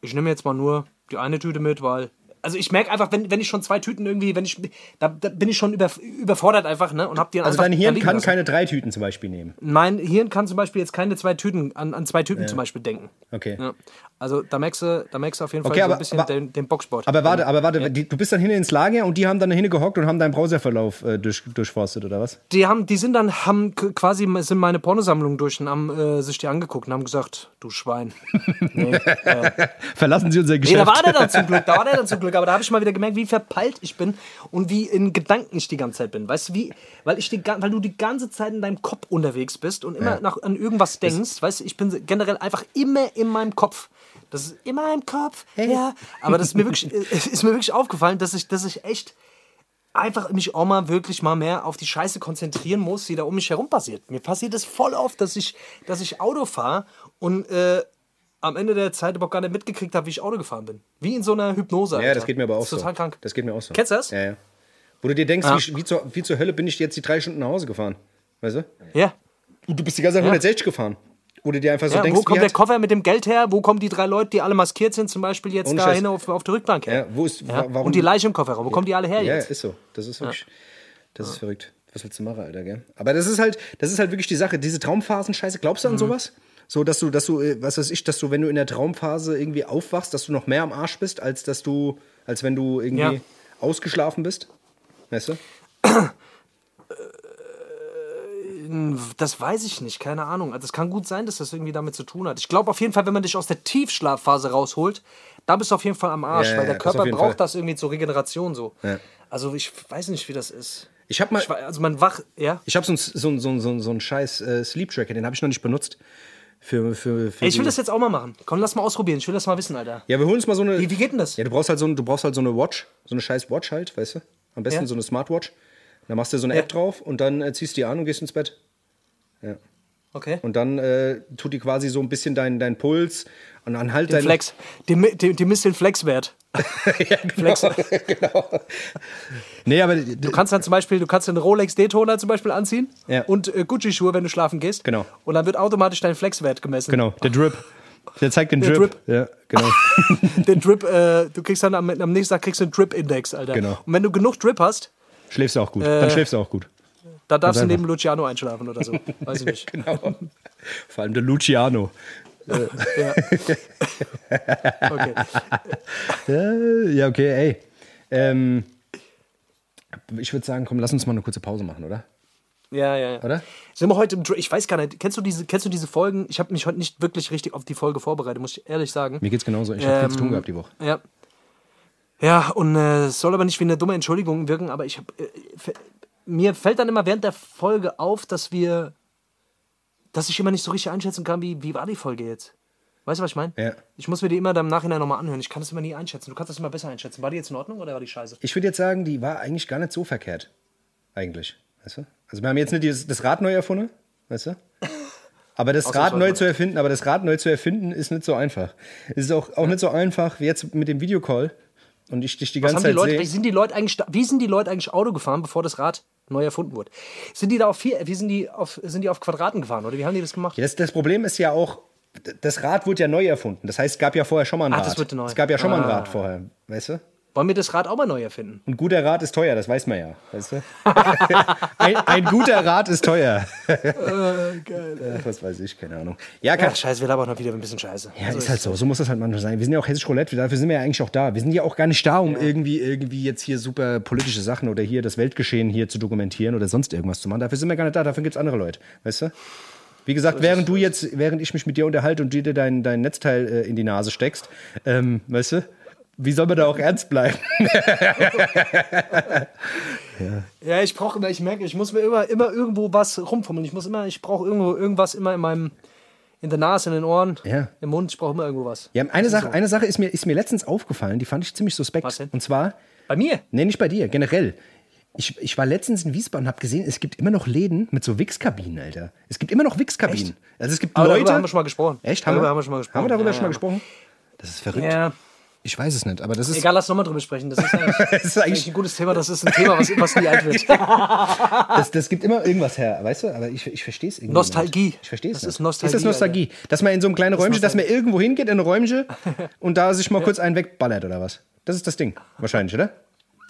ich nehme jetzt mal nur die eine Tüte mit, weil. Also ich merke einfach, wenn, wenn ich schon zwei Tüten irgendwie, wenn ich, da, da bin ich schon über, überfordert einfach, ne? Und hab die dann Also dein Hirn kann lassen. keine drei Tüten zum Beispiel nehmen. Mein Hirn kann zum Beispiel jetzt keine zwei Tüten, an, an zwei Tüten zum Beispiel denken. Okay. Ja. Also da merkst du, da merkst du auf jeden Fall Okay, so aber- ein bisschen aber- den, den Boxsport. Aber warte, aber warte, die, du bist dann hinten ins Lager und die haben dann hinten gehockt und haben deinen Browserverlauf äh, durch, durchforstet, oder was? Die haben, die sind dann, haben quasi, sind meine Pornosammlung durch und haben äh, sich die angeguckt und haben gesagt, du Schwein. nee, äh, Verlassen sie unser Nee, Geschäft. da war der dann zum Glück, da war der dann zum Glück, aber da habe ich mal wieder gemerkt, wie verpeilt ich bin und wie in Gedanken ich die ganze Zeit bin. Weißt du, wie, weil, ich die, weil du die ganze Zeit in deinem Kopf unterwegs bist und immer Ja. nach, an irgendwas denkst. Weißt du, ich bin generell einfach immer in meinem Kopf. Das ist immer im Kopf, ja. Aber das ist mir wirklich, es ist mir wirklich aufgefallen, dass ich, dass ich echt einfach mich auch mal wirklich mal mehr auf die Scheiße konzentrieren muss, die da um mich herum passiert. Mir passiert es voll oft, dass ich, dass ich Auto fahre und äh, am Ende der Zeit überhaupt gar nicht mitgekriegt habe, wie ich Auto gefahren bin. Wie in so einer Hypnose. Ja, Alter. das geht mir aber auch ist so. total krank. Das geht mir auch so. Kennst du das? Ja, ja. Wo du dir denkst, Ja. wie, wie, zur, wie zur Hölle bin ich jetzt die drei Stunden nach Hause gefahren? Weißt du? Ja. Und du bist die ganze Zeit 160 gefahren. Wo du dir einfach so ja denkst, wo kommt der Koffer mit dem Geld her? Wo kommen die drei Leute, die alle maskiert sind, zum Beispiel jetzt da hin auf, auf der Rückbank her? ja, wo ist, Ja? wa- warum? Und die Leiche im Kofferraum, wo kommen die alle her ja, jetzt? ist so. Das ist wirklich, das ist verrückt. Was willst du machen, Alter, gell? Aber das ist halt, das ist halt wirklich die Sache. Diese Traumphasen-Scheiße, glaubst du Mhm. an sowas? So, dass du, dass du, äh, was weiß ich, dass du, wenn du in der Traumphase irgendwie aufwachst, dass du noch mehr am Arsch bist, als dass du, als wenn du irgendwie Ja. ausgeschlafen bist? Weißt du? Das weiß ich nicht, keine Ahnung. Also es kann gut sein, dass das irgendwie damit zu tun hat. Ich glaube auf jeden Fall, wenn man dich aus der Tiefschlafphase rausholt, da bist du auf jeden Fall am Arsch, Ja, weil ja, der auf Körper braucht Fall. das irgendwie zur Regeneration so. Ja. Also ich weiß nicht, wie das ist. Ich hab mal, Ich, also man wach, ja. ich habe so einen so so so ein, so ein scheiß äh, Sleep Tracker, den habe ich noch nicht benutzt. Für, für, für Ey, ich will das jetzt auch mal machen. Komm, lass mal ausprobieren. Ich will das mal wissen, Alter. Ja, wir holen uns mal so eine. Wie, wie geht denn das? Ja, du brauchst halt so, ein- du brauchst halt so eine Watch, so eine scheiß Watch halt, weißt du? Am besten Ja. so eine Smartwatch. Da machst du so eine Ja. App drauf und dann äh, ziehst du die an und gehst ins Bett. Okay. Und dann äh, tut die quasi so ein bisschen deinen dein Puls und dann halt Den Flex. Die, die, die misst den Flexwert. ja, genau, genau. Nee, aber Du kannst dann zum Beispiel, du kannst einen Rolex Daytona zum Beispiel anziehen Ja. und äh, Gucci-Schuhe, wenn du schlafen gehst. Genau. Und dann wird automatisch dein Flexwert gemessen. genau, der Drip. Der zeigt den Der Drip. Drip. Ja, genau. Den Drip, äh, du kriegst dann am, am nächsten Tag kriegst du einen Drip-Index, Alter. Genau. Und wenn du genug Drip hast, Schläfst du auch gut. Äh. dann schläfst du auch gut. dann darfst du neben Luciano einschlafen oder so. Weiß ich nicht. Genau. Vor allem der Luciano. Ja. Okay. Äh, ja, okay, ey. Ähm, ich würde sagen, komm, lass uns mal eine kurze Pause machen, oder? Ja, ja, ja. Oder? Sind wir heute im Dr ich weiß gar nicht, kennst du diese, kennst du diese Folgen? Ich habe mich heute nicht wirklich richtig auf die Folge vorbereitet, muss ich ehrlich sagen. Mir geht's genauso. Ich habe viel zu tun Ähm, gehabt die Woche. Ja. Ja, und äh, es soll aber nicht wie eine dumme Entschuldigung wirken, aber ich hab, äh, mir fällt dann immer während der Folge auf, dass wir, dass ich immer nicht so richtig einschätzen kann, wie, wie war die Folge jetzt. Weißt du, was ich meine? Ja. Ich muss mir die immer dann im Nachhinein nochmal anhören. Ich kann das immer nie einschätzen. Du kannst das immer besser einschätzen. War die jetzt in Ordnung oder war die scheiße? Ich würde jetzt sagen, die war eigentlich gar nicht so verkehrt. Eigentlich. Weißt du? Also wir haben jetzt nicht dieses, das Rad neu erfunden, weißt du? Aber das Rad neu zu erfinden, aber das Rad neu zu erfinden, ist nicht so einfach. Es ist auch, auch nicht so einfach wie jetzt mit dem Videocall und ich dich die ganze haben die Zeit Leute, sehe. sind die Leute eigentlich, wie sind die Leute eigentlich Auto gefahren, bevor das Rad neu erfunden wurde? Sind die da auf vier, wie sind die auf, sind die auf Quadraten gefahren oder wie haben die das gemacht? Das, das Problem ist ja auch, das Rad wurde ja neu erfunden. Das heißt, es gab ja vorher schon mal ein Ach, Rad. das wird neu. Es gab ja schon mal ein Ah. Rad vorher, weißt du? Wollen wir das Rad auch mal neu erfinden? Ein guter Rat ist teuer, das weiß man ja, weißt du? ein, ein guter Rat ist teuer. geil. Ach, was weiß ich, keine Ahnung. Ja, Ach, scheiße, wir labern heute wieder ein bisschen scheiße. Ja, ist halt so. So muss das halt manchmal sein. Wir sind ja auch hessisch Roulette, dafür sind wir ja eigentlich auch da. Wir sind ja auch gar nicht da, um irgendwie, irgendwie jetzt hier super politische Sachen oder hier das Weltgeschehen hier zu dokumentieren oder sonst irgendwas zu machen. Dafür sind wir gar nicht da, dafür gibt es andere Leute. Weißt du? Wie gesagt, während du jetzt, während ich mich mit dir unterhalte und du dir dein, dein Netzteil äh, in die Nase steckst, ähm, weißt du, wie soll man da auch ernst bleiben? Ja, ich brauche immer, ich merke, ich muss mir immer, immer irgendwo was rumfummeln. Ich muss immer, ich brauche irgendwo irgendwas immer in meinem, in der Nase, in den Ohren, Ja. im Mund. Ich brauche immer irgendwo was. Ja, eine Sache, eine Sache ist, mir, ist mir letztens aufgefallen, die fand ich ziemlich suspekt. Was denn? Und zwar, Bei mir? Nee, nicht bei dir, generell. Ich, ich war letztens in Wiesbaden und habe gesehen, es gibt immer noch Läden mit so Wichskabinen, Alter. Es gibt immer noch Wichskabinen. Also es gibt Aber Leute. darüber haben wir schon mal gesprochen. Echt? Haben Darüber wir? haben wir schon mal gesprochen. Haben wir darüber Ja, schon mal ja. gesprochen? Das ist verrückt. Ja. Ich weiß es nicht, aber das ist. Egal, lass nochmal drüber sprechen. Das ist eigentlich, Das ist das eigentlich ein gutes Thema. Das ist ein Thema, was, was nie alt wird. das, das gibt immer irgendwas her, weißt du? Aber ich, ich verstehe es irgendwie. Nostalgie. Nicht. Ich verstehe es Das nicht. ist Nostalgie, Ist das Nostalgie? Dass man in so einem kleinen Räumchen, dass man irgendwo hingeht in ein Räumchen und da sich mal kurz einen wegballert oder was? Das ist das Ding. Wahrscheinlich, oder?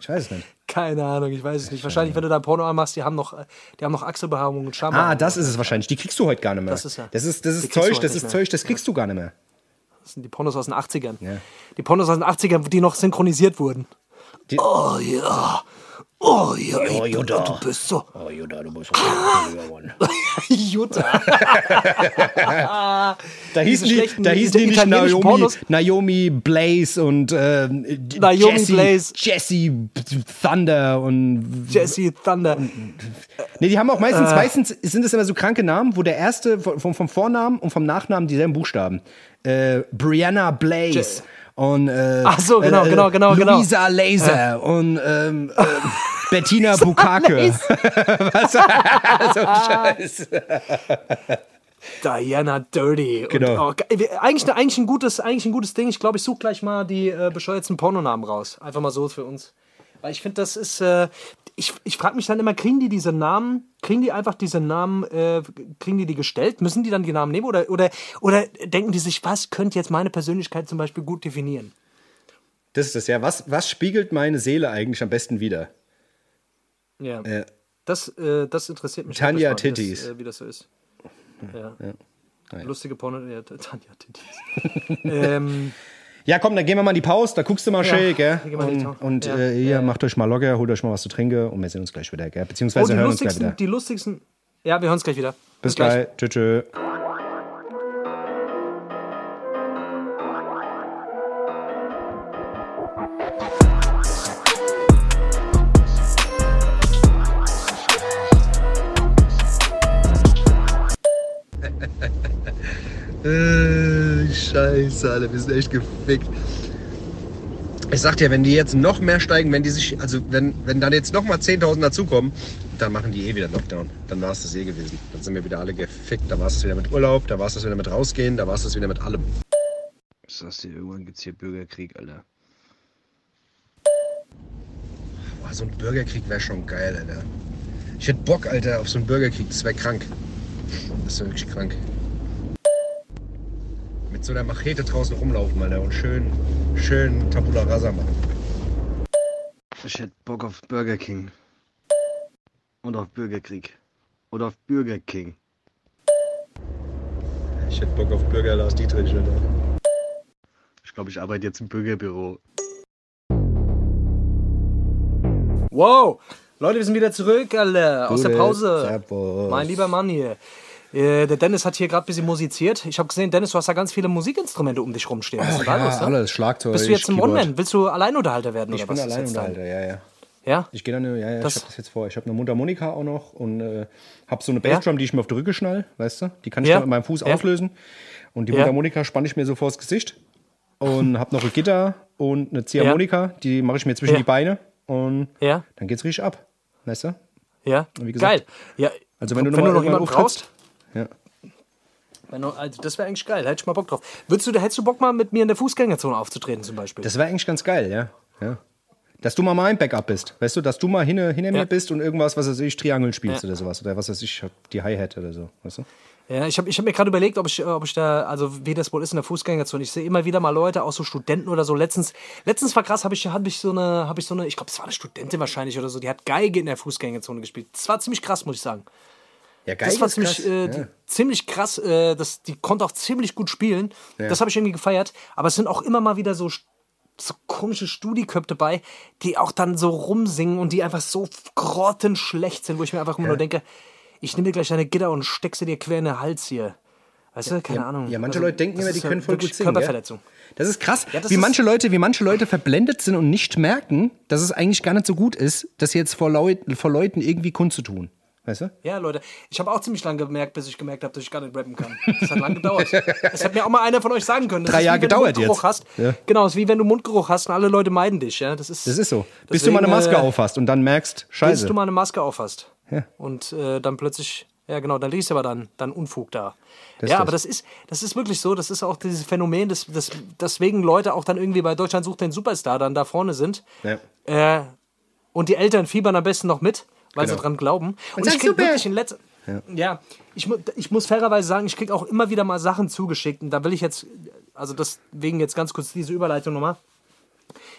Ich weiß es nicht. Keine Ahnung, ich weiß es nicht. Wahrscheinlich, wenn du da Porno anmachst, die haben noch, die haben noch Achselbehaarung und Schambehaarung. Ah, das ist es wahrscheinlich. Die kriegst du heute gar nicht mehr. Das ist ja- Das ist, das ist Zeug, das ist. Zeug, das kriegst du gar nicht mehr. Das sind die Pornos aus den 80ern. Ja. Die Pornos aus den 80ern, die noch synchronisiert wurden. Die- oh ja. Oh ja, du, Jutta. du bist so. Oh, Judah, du bist Jutta. Da hießen die, da hießen die nicht Naomi, Pornos. Naomi Blaze und ähm, Naomi Jessie, Blaze. Jessie Thunder und Jesse Thunder. nee, die haben auch meistens, Äh. meistens sind es immer so kranke Namen, wo der erste vom, vom Vornamen und vom Nachnamen dieselben Buchstaben. Äh, Brianna Blaze. Je- und äh, Ach so, genau, äh, genau, genau, genau. Luisa Laser und ähm, äh, Bettina Bukake. Was? so Scheiß. Diana Dirty. Genau. Und, oh, ge- eigentlich, eigentlich, ein gutes, eigentlich ein gutes Ding. Ich glaube, ich suche gleich mal die äh, bescheuertsten Pornonamen raus. Einfach mal so für uns. Weil ich finde, das ist. Äh, ich ich frage mich dann immer, kriegen die diese Namen, kriegen die einfach diese Namen, äh, kriegen die die gestellt? Müssen die dann die Namen nehmen? Oder, oder, oder denken die sich, was könnte jetzt meine Persönlichkeit zum Beispiel gut definieren? Das ist das ja. Was, was spiegelt meine Seele eigentlich am besten wider? Ja. Äh, Das, äh, das interessiert mich. Tanja mal, wie Titties. das, äh, wie das so ist. Ja. Naja. Lustige Porno. Ja, Tanja Titties. ähm, Ja, komm, dann gehen wir mal in die Pause, da guckst du mal Ja, schön, gell? Und, und Ja, äh, ihr ja, macht euch mal locker, holt euch mal was zu trinken und wir sehen uns gleich wieder, gell? oh, Beziehungsweise die hören uns gleich lustigsten, wieder. die lustigsten. Ja, wir hören uns gleich wieder. Bis gleich. Tschö, tschö. Äh, Scheiße, Alter, wir sind echt gefickt. Ich sag dir, wenn die jetzt noch mehr steigen, wenn die sich, also wenn, wenn dann jetzt noch mal 10.000 dazukommen, dann machen die eh wieder Lockdown. Dann war es das eh gewesen. Dann sind wir wieder alle gefickt. Da war es wieder mit Urlaub, da war es das wieder mit rausgehen, da war es das wieder mit allem. Ich sag's dir, irgendwann gibt's hier Bürgerkrieg, Alter. Boah, so ein Bürgerkrieg wäre schon geil, Alter. Ich hätte Bock, Alter, auf so einen Bürgerkrieg. Das wäre krank. Das wäre wirklich krank mit so einer Machete draußen rumlaufen, Alter, und schön, schön Tabula Rasa machen. Ich hätte Bock auf Burger King. Und auf Bürgerkrieg. Oder auf Burger King. Ich hätte Bock auf Bürger Lars Dietrich, Alter. Ich glaube, ich arbeite jetzt im Bürgerbüro. Wow! Leute, wir sind wieder zurück, Alter, aus der Pause. Mein lieber Mann hier. Äh, der Dennis hat hier gerade ein bisschen musiziert. Ich habe gesehen, Dennis, du hast da ganz viele Musikinstrumente um dich rumstehen. Was ist denn da Ja, los? ne? alles, Schlagzeug, Bist du jetzt ein. One-Man? Willst du Alleinunterhalter werden? Ich oder bin was Alleinunterhalter, ja, ja. Ja? Ich gehe dann, ja, ja, Das- ich hab das jetzt vor. Ich habe eine Mundharmonika auch noch und äh, habe so eine Bassdrum, die ich mir auf die Rücke schnall, weißt du? Die kann ich Ja. dann mit meinem Fuß Ja. auslösen. Und die Ja. Mundharmonika spanne ich mir so vors Gesicht. Und habe noch eine Gitter und eine Ziehharmonika, die mache ich mir zwischen Ja. die Beine. Und Ja? dann geht's richtig ab, weißt du? Ja? Wie gesagt. Geil. Ja, Also wenn du wenn noch du noch jemanden brauchst, Ja. also das wäre eigentlich geil. Hätte ich mal Bock drauf. Würdest du, hättest du Bock mal mit mir in der Fußgängerzone aufzutreten zum Beispiel? Das wäre eigentlich ganz geil, ja. ja. Dass du mal mein Backup bist, weißt du, dass du mal hinter, hinter Ja. mir bist und irgendwas, was weiß ich, Triangeln spielst Ja. oder sowas. Oder was weiß ich, die Hi-Hat oder so, weißt du? Ja, ich habe ich hab mir gerade überlegt, ob ich, ob ich da, also wie das wohl ist in der Fußgängerzone. Ich sehe immer wieder mal Leute, auch so Studenten oder so. Letztens, letztens war krass, habe ich, hab ich so eine, habe ich so eine, ich glaube, es war eine Studentin wahrscheinlich oder so, die hat Geige in der Fußgängerzone gespielt. Das war ziemlich krass, muss ich sagen. Ja, geil. Das war ziemlich, äh, die, ziemlich krass. Äh, das, die konnte auch ziemlich gut spielen. Das habe ich irgendwie gefeiert. Aber es sind auch immer mal wieder so, so komische Studiköpfe dabei, die auch dann so rumsingen und die einfach so grottenschlecht sind, wo ich mir einfach immer nur denke, ich nehme dir gleich deine Gitter und steck sie dir quer in den Hals hier. Weißt du, keine Ahnung. Ja, manche Also, Leute denken immer, die ja können voll gut singen. Körperverletzung. Gell? Das ist krass, Ja, das wie ist- manche Leute, wie manche Leute verblendet sind und nicht merken, dass es eigentlich gar nicht so gut ist, das jetzt vor, Leuten, vor Leuten irgendwie kundzutun. Weißt du? Ja, Leute, ich habe auch ziemlich lange gemerkt, bis ich gemerkt habe, dass ich gar nicht rappen kann. Das hat lange gedauert. Das hat mir auch mal einer von euch sagen können. Das Drei Jahre gedauert jetzt. Hast. Ja. Genau, es ist wie wenn du Mundgeruch hast und alle Leute meiden dich. Ja? Das, ist, Das ist so. Bis du mal eine Maske äh, aufhast und dann merkst, Bis scheiße. du mal eine Maske aufhast. Ja. Und äh, dann plötzlich, ja genau, dann liest du aber dann, dann Unfug da. Das ja, ist aber das. das ist, das ist wirklich so, das ist auch dieses Phänomen, das, das, deswegen Leute auch dann irgendwie bei Deutschland sucht den Superstar dann da vorne sind. Ja. Äh, und die Eltern fiebern am besten noch mit, weil sie Genau. dran glauben. Und, ich krieg wirklich in letzter ja. ich, mu- ich muss fairerweise sagen, ich krieg auch immer wieder mal Sachen zugeschickt. Und da will ich jetzt, also deswegen jetzt ganz kurz diese Überleitung nochmal.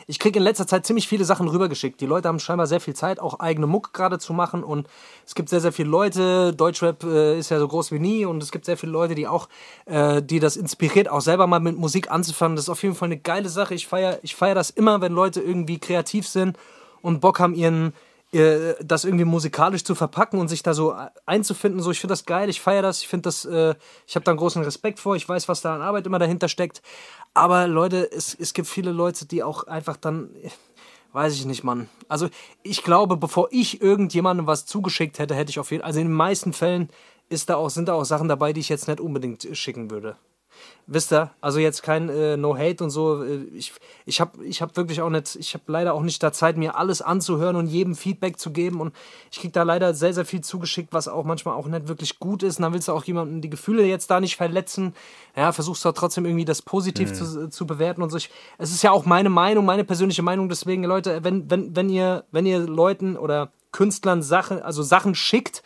Ich kriege in letzter Zeit ziemlich viele Sachen rübergeschickt. Die Leute haben scheinbar sehr viel Zeit, auch eigene Muck gerade zu machen. Und es gibt sehr, sehr viele Leute. Deutschrap äh, ist ja so groß wie nie. Und es gibt sehr viele Leute, die auch, äh, die das inspiriert, auch selber mal mit Musik anzufangen. Das ist auf jeden Fall eine geile Sache. Ich feiere ich feier das immer, wenn Leute irgendwie kreativ sind und Bock haben, ihren, äh, das irgendwie musikalisch zu verpacken und sich da so einzufinden. So, ich finde das geil, ich feiere das, ich finde das, äh, ich habe da einen großen Respekt vor, ich weiß, was da an Arbeit immer dahinter steckt. Aber Leute, es, es gibt viele Leute, die auch einfach dann, weiß ich nicht, Mann. Also ich glaube, bevor ich irgendjemandem was zugeschickt hätte, hätte ich auf jeden also in den meisten Fällen ist da auch, sind da auch Sachen dabei, die ich jetzt nicht unbedingt schicken würde. Wisst ihr? Also jetzt kein äh, No-Hate und so. Äh, Ich, ich habe ich hab wirklich auch nicht, ich habe leider auch nicht da Zeit, mir alles anzuhören und jedem Feedback zu geben. Und ich kriege da leider sehr, sehr viel zugeschickt, was auch manchmal auch nicht wirklich gut ist. Und dann willst du auch jemanden die Gefühle jetzt da nicht verletzen. Ja, versuchst du trotzdem irgendwie das positiv zu, zu bewerten und so. Ich, es ist ja auch meine Meinung, meine persönliche Meinung. Deswegen, Leute, wenn, wenn, wenn ihr, wenn ihr Leuten oder Künstlern Sachen, also Sachen schickt,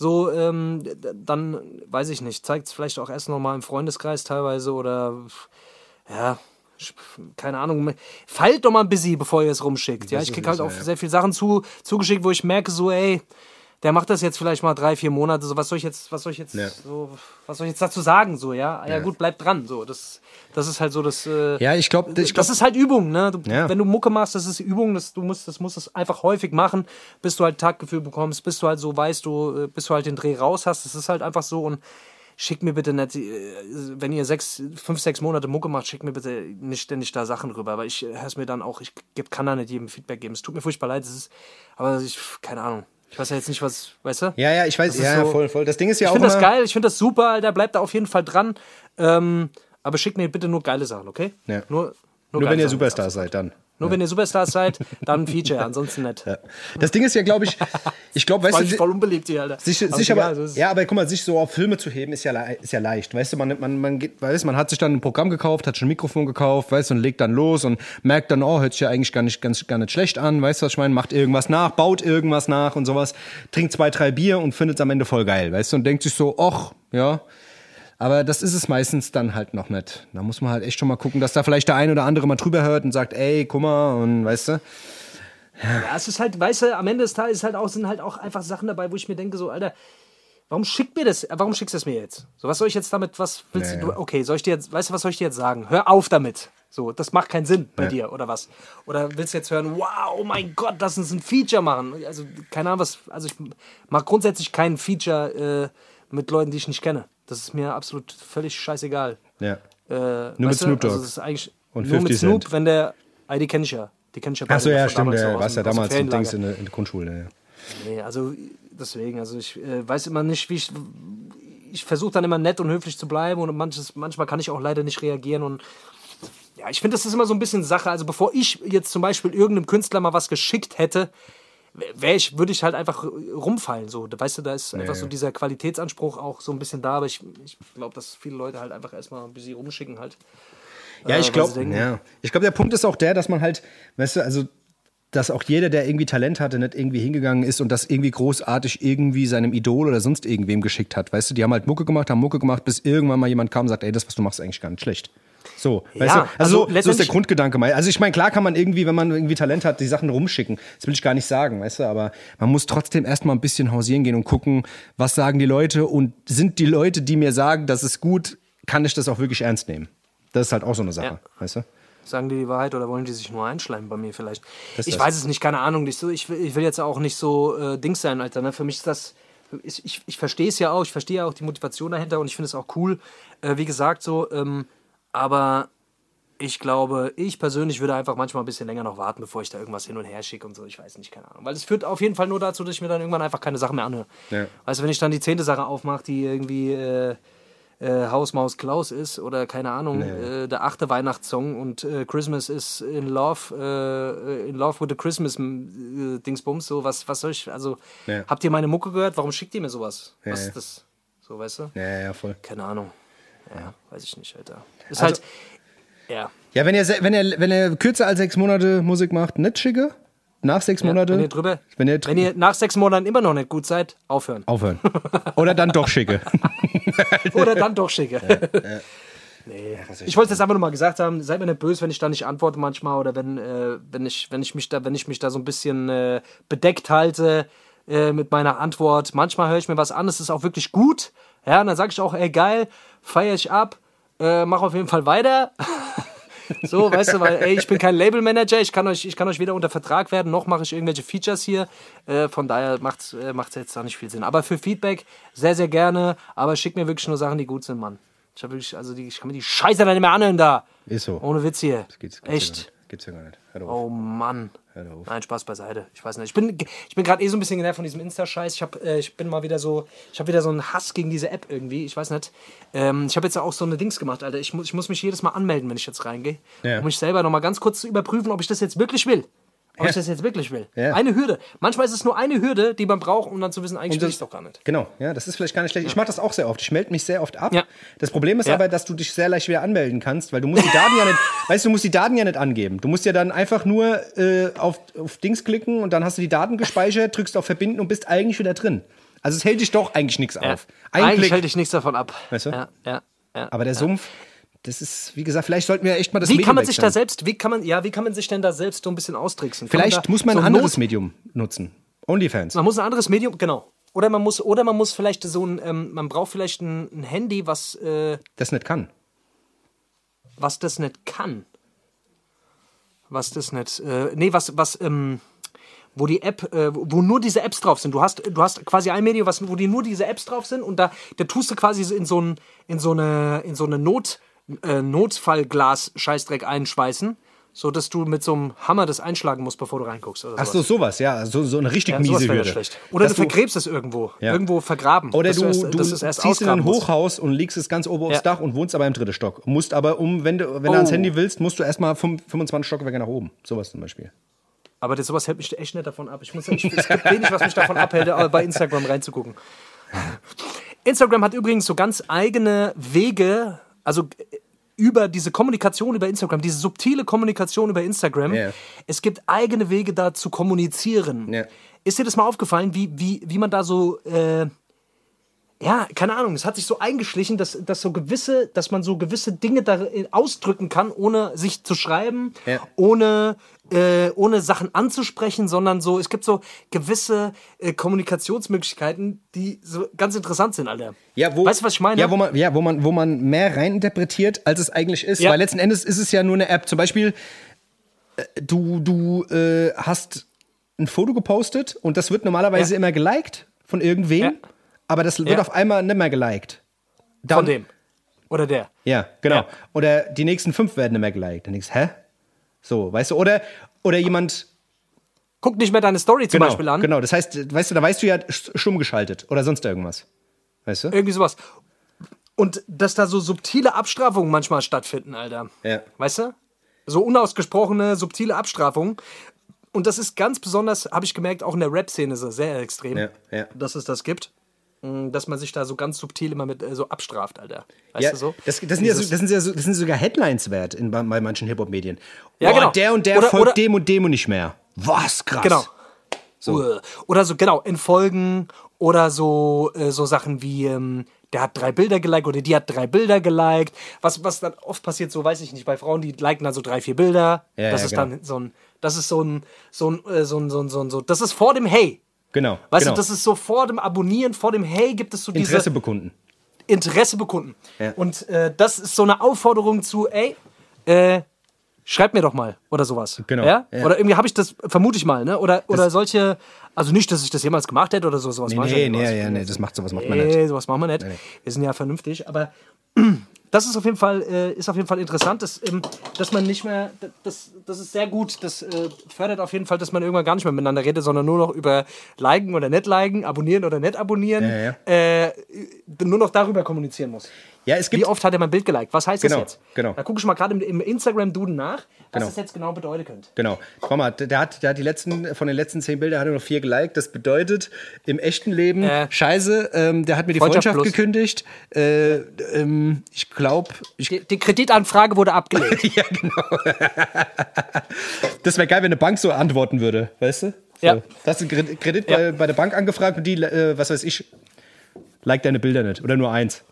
so, ähm, dann weiß ich nicht, zeigt es vielleicht auch erst nochmal im Freundeskreis teilweise oder ja, keine Ahnung. Feilt doch mal ein bisschen, bevor ihr es rumschickt. Ja, ich krieg halt auch sehr viele Sachen zu, zugeschickt, wo ich merke, so, ey, der macht das jetzt vielleicht mal drei, vier Monate. So, was soll ich jetzt, was soll ich jetzt, Ja. so, was soll ich jetzt dazu sagen? So, ja, ja, gut, bleib dran. So, das, das ist halt so das. Äh, Ja, ich glaube, glaub, das ist halt Übung, ne? Du, Ja. Wenn du Mucke machst, das ist Übung, das, du musst, das musst es einfach häufig machen, bis du halt Taktgefühl bekommst, bis du halt so weißt, du, äh, bis du halt den Dreh raus hast. Das ist halt einfach so und schickt mir bitte nicht, äh, wenn ihr sechs, fünf, sechs Monate Mucke macht, schickt mir bitte nicht ständig da Sachen rüber, weil ich höre es mir dann auch, ich geb- kann da nicht jedem Feedback geben. Es tut mir furchtbar leid, es ist, aber ich, keine Ahnung. Ich weiß ja jetzt nicht, was, weißt du? ja, ja, ich weiß, ja, so- voll, voll. Das Ding ist ja Ich auch finde das geil, ich finde das super, Alter, bleibt da auf jeden Fall dran. Ähm, aber schickt mir bitte nur geile Sachen, okay? Ja. Nur, nur geile wenn ihr. Superstars seid, dann. Nur wenn ihr Superstars seid, dann Feature, ansonsten nicht. Das Ding ist ja, glaube ich, ich glaube, weißt Weil du, voll unbeliebt hier, Alter. Sich, Aber sich egal, aber, ja, aber guck mal, sich so auf Filme zu heben, ist ja, ist ja leicht. Weißt du, man, man, man, geht, weiß, man hat sich dann ein Programm gekauft, hat schon ein Mikrofon gekauft, weißt du, und legt dann los und merkt dann, oh, hört sich ja eigentlich gar nicht, ganz, gar nicht schlecht an, weißt du, was ich meine? Macht irgendwas nach, baut irgendwas nach und sowas, trinkt zwei, drei Bier und findet es am Ende voll geil, weißt du, und denkt sich so, ach, ja. Aber das ist es meistens dann halt noch nicht. Da muss man halt echt schon mal gucken, dass da vielleicht der ein oder andere mal drüber hört und sagt, ey, guck mal, und weißt du. Ja, es ist halt, weißt du, am Ende des Tages ist halt auch, sind halt auch einfach Sachen dabei, wo ich mir denke, so, Alter, warum schickt mir das, warum schickst du es mir jetzt? So, was soll ich jetzt damit, was willst Ja, du, okay, soll ich dir jetzt, weißt du, was soll ich dir jetzt sagen? Hör auf damit. So, das macht keinen Sinn bei Ja. dir, oder was? Oder willst du jetzt hören, wow, oh mein Gott, lass uns ein Feature machen? Also, keine Ahnung, was, also ich mach grundsätzlich kein Feature äh, mit Leuten, die ich nicht kenne. Das ist mir absolut völlig scheißegal. Ja. Äh, Nur mit Snoop Dogg. Also Und nur 50 mit Snoop, Cent. wenn der, ah, die kenne ich ja. Die kenne ich ja beide Achso, ja, stimmt, ja, warst ja damals ein Dings in der, in der Grundschule, ja. Nee, also deswegen, also ich äh, weiß immer nicht, wie ich. Ich versuche dann immer nett und höflich zu bleiben und manches, manchmal kann ich auch leider nicht reagieren und ja, ich finde, das ist immer so ein bisschen Sache. Also bevor ich jetzt zum Beispiel irgendeinem Künstler mal was geschickt hätte, wär ich, würde ich halt einfach rumfallen. So, weißt du, da ist einfach so dieser Qualitätsanspruch auch so ein bisschen da, aber ich, ich glaube, dass viele Leute halt einfach erstmal ein bisschen rumschicken halt. Ja, Äh, ich weil glaube, ja. ich glaube, der Punkt ist auch der, dass man halt, weißt du, also dass auch jeder, der irgendwie Talent hatte, nicht irgendwie hingegangen ist und das irgendwie großartig irgendwie seinem Idol oder sonst irgendwem geschickt hat. Weißt du, die haben halt Mucke gemacht, haben Mucke gemacht, bis irgendwann mal jemand kam und sagt, ey, das, was du machst, ist eigentlich gar nicht schlecht. So, weißt Ja, du? Also, also so, ist der Grundgedanke mal. Also ich meine, klar kann man irgendwie, wenn man irgendwie Talent hat, die Sachen rumschicken. Das will ich gar nicht sagen, weißt du, aber man muss trotzdem erstmal ein bisschen hausieren gehen und gucken, was sagen die Leute und sind die Leute, die mir sagen, das ist gut, kann ich das auch wirklich ernst nehmen? Das ist halt auch so eine Sache, Ja. weißt du? Sagen die die Wahrheit oder wollen die sich nur einschleimen bei mir vielleicht? Das ich das. weiß es nicht, keine Ahnung. Ich, so, ich, will, ich will jetzt auch nicht so äh, Dings sein, Alter. Ne? Für mich ist das. Ich, ich, ich verstehe es ja auch, ich verstehe ja auch die Motivation dahinter und ich finde es auch cool. Äh, wie gesagt, so, ähm, aber ich glaube, ich persönlich würde einfach manchmal ein bisschen länger noch warten, bevor ich da irgendwas hin und her schicke und so. Ich weiß nicht, keine Ahnung. Weil es führt auf jeden Fall nur dazu, dass ich mir dann irgendwann einfach keine Sachen mehr anhöre. Ja. Weißt du, wenn ich dann die zehnte Sache aufmache, die irgendwie äh, äh, Haus, Maus, Klaus ist oder keine Ahnung, äh, der achte Weihnachtssong und äh, Christmas is in love, äh, in love with the Christmas äh, Dingsbums, so was, was soll ich, also Ja. habt ihr meine Mucke gehört? Warum schickt ihr mir sowas? Ja, was ist das? So, weißt du? Ja, ja, ja, voll. Keine Ahnung. Ja, weiß ich nicht, Alter. Ist Also- halt, ja. Ja, wenn ihr, wenn ihr, wenn ihr kürzer als sechs Monate Musik macht, nicht schicke. Nach sechs Monate. Wenn ihr drüber, Wenn ihr, wenn ihr nach sechs Monaten immer noch nicht gut seid, aufhören. aufhören. Oder dann doch schicke. Oder dann doch schicke. Nee. Ich wollte es einfach nur mal gesagt haben, seid mir nicht böse, wenn ich da nicht antworte manchmal oder wenn, äh, wenn, ich, wenn, ich mich da, wenn ich mich da so ein bisschen äh, bedeckt halte äh, mit meiner Antwort. Manchmal höre ich mir was an, es ist auch wirklich gut. Ja, und dann sage ich auch, ey geil, feiere ich ab, äh, mach auf jeden Fall weiter. So, weißt du, weil ey, ich bin kein Labelmanager, ich kann euch, ich kann euch weder unter Vertrag werden, noch mache ich irgendwelche Features hier. Äh, von daher macht es äh, macht's jetzt da nicht viel Sinn. Aber für Feedback sehr, sehr gerne. Aber schickt mir wirklich nur Sachen, die gut sind, Mann. Ich hab wirklich, also die, ich kann mir die Scheiße dann nicht mehr anhören da. Ist so. Ohne Witz hier. Geht's, geht's Echt. Ja gar nicht. Geht's ja gar nicht. Oh Mann. Hör auf. Nein, Spaß beiseite. Ich weiß nicht. Ich bin, ich bin gerade eh so ein bisschen genervt von diesem Insta-Scheiß. Ich, hab, äh, ich bin mal wieder so, ich habe wieder so einen Hass gegen diese App irgendwie. Ich weiß nicht. Ähm, ich habe jetzt auch so eine Dings gemacht, Alter. Ich muss, ich muss mich jedes Mal anmelden, wenn ich jetzt reingehe. Ja. Um mich selber nochmal ganz kurz zu überprüfen, ob ich das jetzt wirklich will. Ob Ja. ich das jetzt wirklich will. Ja. Eine Hürde. Manchmal ist es nur eine Hürde, die man braucht, um dann zu wissen, eigentlich will ich doch gar nicht. Genau, ja, das ist vielleicht gar nicht schlecht. Ich mache das auch sehr oft. Ich melde mich sehr oft ab. Ja. Das Problem ist aber, dass du dich sehr leicht wieder anmelden kannst, weil du musst die Daten ja nicht, weißt du, musst die Daten ja nicht angeben. Du musst ja dann einfach nur äh, auf, auf Dings klicken und dann hast du die Daten gespeichert, drückst auf Verbinden und bist eigentlich wieder drin. Also es hält dich doch eigentlich nichts auf. Ein Eigentlich Klick. hält ich nichts davon ab. Weißt du? Ja, ja, ja. aber der Sumpf, das ist, wie gesagt, vielleicht sollten wir echt mal das Wie Medium kann man sich da wechseln. selbst, wie kann man, ja, wie kann man sich denn da selbst so ein bisschen austricksen? Kann Vielleicht da muss man so ein anderes Not- Medium nutzen. Onlyfans. Man muss ein anderes Medium, genau. Oder man muss, oder man muss vielleicht so ein, ähm, man braucht vielleicht ein, ein Handy, was, äh, Das nicht kann. was das nicht kann. Was das nicht, äh, nee, was, was, ähm, wo die App, äh, wo nur diese Apps drauf sind. Du hast, du hast quasi ein Medium, was, wo die nur diese Apps drauf sind und da, da tust du quasi in so, ein, in so eine, in so eine Not, äh, Notfallglas-Scheißdreck einschweißen, so dass du mit so einem Hammer das einschlagen musst, bevor du reinguckst. Oder Ach sowas. so, sowas, ja. So, so eine richtig Ja, miese Hürde. schlecht. Oder Dass du vergräbst es irgendwo. Ja. Irgendwo vergraben. Oder du, erst, du ziehst in ein. Hochhaus und legst es ganz oben aufs Ja. Dach und wohnst aber im dritten Stock. Musst aber, um, wenn du, wenn du Oh. ans Handy willst, musst du erstmal fünf- 25 Stockwerke nach oben. Sowas zum Beispiel. Aber das, sowas hält mich echt nicht davon ab. Ich muss, ich, es gibt wenig, was mich davon abhält, bei Instagram reinzugucken. Instagram hat übrigens so ganz eigene Wege, also äh, über diese Kommunikation über Instagram, diese subtile Kommunikation über Instagram. Ja. Es gibt eigene Wege da zu kommunizieren. Ja. Ist dir das mal aufgefallen, wie, wie, wie man da so, äh, ja, keine Ahnung, es hat sich so eingeschlichen, dass, dass so gewisse, dass man so gewisse Dinge da ausdrücken kann, ohne sich zu schreiben, Ja. ohne, äh, ohne Sachen anzusprechen, sondern so, es gibt so gewisse äh, Kommunikationsmöglichkeiten, die so ganz interessant sind, Alter. Ja, wo, weißt du, was ich meine? Ja, wo man, ja, wo man, wo man mehr reininterpretiert, als es eigentlich ist. Ja. Weil letzten Endes ist es ja nur eine App. Zum Beispiel, äh, du, du äh, hast ein Foto gepostet und das wird normalerweise Ja. immer geliked von irgendwem, Ja. aber das wird auf einmal nicht mehr geliked. Dann, Von dem. Oder der. Ja, genau. Oder die nächsten fünf werden nicht mehr geliked. Dann denkst du, hä? So, weißt du, oder, oder jemand. Guck nicht mehr deine Story zum Genau, Beispiel an. genau. Das heißt, weißt du, da weißt du ja stumm geschaltet oder sonst irgendwas. Weißt du? Irgendwie sowas. Und dass da so subtile Abstrafungen manchmal stattfinden, Alter. Ja. Weißt du? So unausgesprochene, subtile Abstrafungen. Und das ist ganz besonders, habe ich gemerkt, auch in der Rap-Szene sehr extrem, Ja, ja. dass es das gibt. Mm, Dass man sich da so ganz subtil immer mit äh, so abstraft, Alter. Weißt Ja, du so? das, das, sind ja so, das, sind ja so, das sind sogar Headlines wert in, bei, bei manchen Hip-Hop-Medien. Ja, Boah, genau. Der und der Oder- folgt oder- dem und dem und nicht mehr. Was krass. Genau. So. Oder so, genau, in Folgen oder so, äh, so Sachen wie, ähm, der hat drei Bilder geliked oder die hat drei Bilder geliked. Was, was dann oft passiert, so weiß ich nicht, bei Frauen, die liken dann so drei, vier Bilder. Ja, das ja, ist genau. dann so ein, das ist so ein, so ein, äh, so ein, so ein, so ein, so, das ist vor dem Hey. Genau. Weißt genau. du, das ist so vor dem Abonnieren, vor dem Hey gibt es so diese Interesse bekunden. Interesse bekunden. Ja. Und äh, das ist so eine Aufforderung zu, ey, äh, schreib mir doch mal oder sowas. Genau. Ja? Ja. Oder irgendwie habe ich das, vermute ich mal, ne? Oder, oder solche, also nicht, dass ich das jemals gemacht hätte oder so, sowas Nee, nee, nee, ja, nee, das macht sowas macht man nicht. Nee, sowas machen wir nicht. nee. Wir sind ja vernünftig, aber das ist auf jeden Fall, äh, ist auf jeden Fall interessant, dass, ähm, dass man nicht mehr, das, das ist sehr gut, das äh, fördert auf jeden Fall, dass man irgendwann gar nicht mehr miteinander redet, sondern nur noch über liken oder nicht liken, abonnieren oder nicht abonnieren, Ja, Äh, nur noch darüber kommunizieren muss. Ja, es gibt. Wie oft hat er mein Bild geliked? Was heißt Genau, das jetzt? genau. Da gucke ich mal gerade im, im Instagram-Duden nach, was Genau. das jetzt genau bedeuten könnte. Genau. Guck mal, der hat, der hat die letzten, von den letzten zehn Bildern hat er noch vier geliked. Das bedeutet im echten Leben, Äh. Scheiße, ähm, der hat mir die Freundschaft Freundschaft, gekündigt. Äh, ähm, ich glaube, Die, die Kreditanfrage wurde abgelehnt. ja, genau. das wäre geil, wenn eine Bank so antworten würde, weißt du? So. Ja. Du hast einen Kredit, Kredit Ja. bei, bei der Bank angefragt und die, äh, was weiß ich, like deine Bilder nicht. Oder nur eins.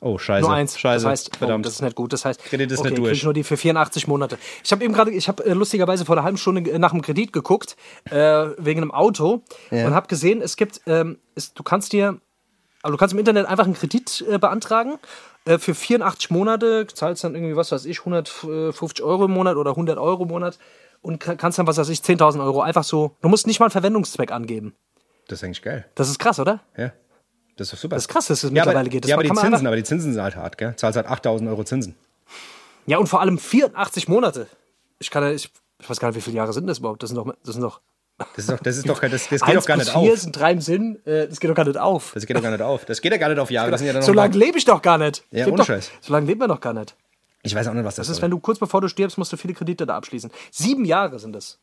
Oh, scheiße. Nur eins. Scheiße. Das heißt, verdammt. Oh, das ist nicht gut. Das heißt, Kredit ist okay, nicht durch. Ich nur die für 84 Monate. Ich habe eben gerade, ich habe äh, lustigerweise vor einer halben Stunde nach dem Kredit geguckt, äh, wegen einem Auto und habe gesehen, es gibt, ähm, es, du kannst dir, also du kannst im Internet einfach einen Kredit äh, beantragen äh, für 84 Monate, zahlst dann irgendwie, was weiß ich, 150 Euro im Monat oder 100 Euro im Monat und ka- kannst dann, was weiß ich, 10.000 Euro einfach so, du musst nicht mal einen Verwendungszweck angeben. Das ist eigentlich geil. Das ist krass, oder? Ja. Das ist doch super. Das ist krass, dass es ja, mittlerweile aber, geht. Das ja, aber die Zinsen, einfach- aber die Zinsen sind halt hart, gell? Zahlst halt 8000 Euro Zinsen. Ja, und vor allem 84 Monate. Ich kann ja, ich, ich weiß gar nicht, wie viele Jahre sind das überhaupt? Das sind doch, das sind doch Das ist doch, das ist doch, das, das geht doch gar nicht auf. sind drei im Sinn. Äh, das geht doch gar nicht auf. Das geht doch gar nicht auf. Das geht ja gar nicht auf Jahre. Das sind ja dann noch so lange mal- lebe ich doch gar nicht. Ja, ohne doch, Scheiß. So lange leben wir noch gar nicht. Ich weiß auch nicht, was das, Das ist, soll. wenn du kurz bevor du stirbst, musst du viele Kredite da abschließen. Sieben Jahre sind das.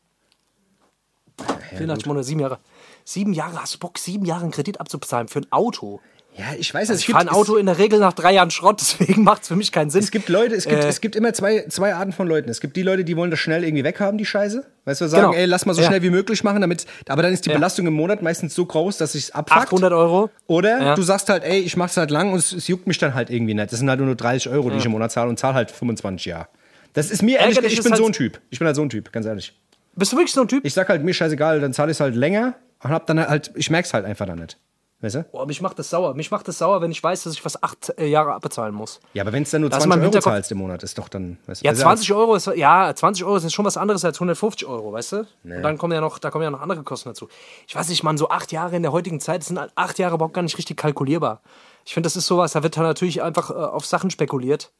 84 Monate, sieben Jahre. Sieben Jahre, hast du Bock, sieben Jahre einen Kredit abzubezahlen für ein Auto? Ja, ich weiß es. Ich fahre ein Auto in der Regel nach drei Jahren Schrott, deswegen macht es für mich keinen Sinn. Es gibt Leute, es gibt, Äh. es gibt immer zwei, zwei Arten von Leuten. Es gibt die Leute, die wollen das schnell irgendwie weghaben, die Scheiße. Weißt du, sagen, Genau. ey, lass mal so Ja. schnell wie möglich machen, damit, aber dann ist die Ja. Belastung im Monat meistens so groß, dass sich's abfuckt. 800 Euro. Oder Ja. du sagst halt, ey, ich mach's halt lang und es, es juckt mich dann halt irgendwie nicht. Das sind halt nur 30 Euro, die ich im Monat zahle und zahle halt 25 Jahre. Das ist mir ehrlich, ich bin halt- so ein Typ. Ich bin halt so ein Typ, ganz ehrlich. Bist du wirklich so ein Typ? Ich sag halt, mir scheißegal, dann zahle ich halt länger und hab dann halt, ich merk's halt einfach dann nicht. Weißt du? Boah, mich macht das sauer. Mich macht das sauer, wenn ich weiß, dass ich was acht äh, Jahre abbezahlen muss. Ja, aber wenn es dann nur Das ist 20 mein Euro zahlst im Monat, ist doch dann. Weißt du, Ja, also 20 Euro ist ja 20 Euro ist schon was anderes als 150 Euro, weißt du? Und dann kommen ja noch, da kommen ja noch andere Kosten dazu. Ich weiß nicht, man, so acht Jahre in der heutigen Zeit sind halt acht Jahre überhaupt gar nicht richtig kalkulierbar. Ich finde, das ist sowas, da wird dann natürlich einfach äh, auf Sachen spekuliert.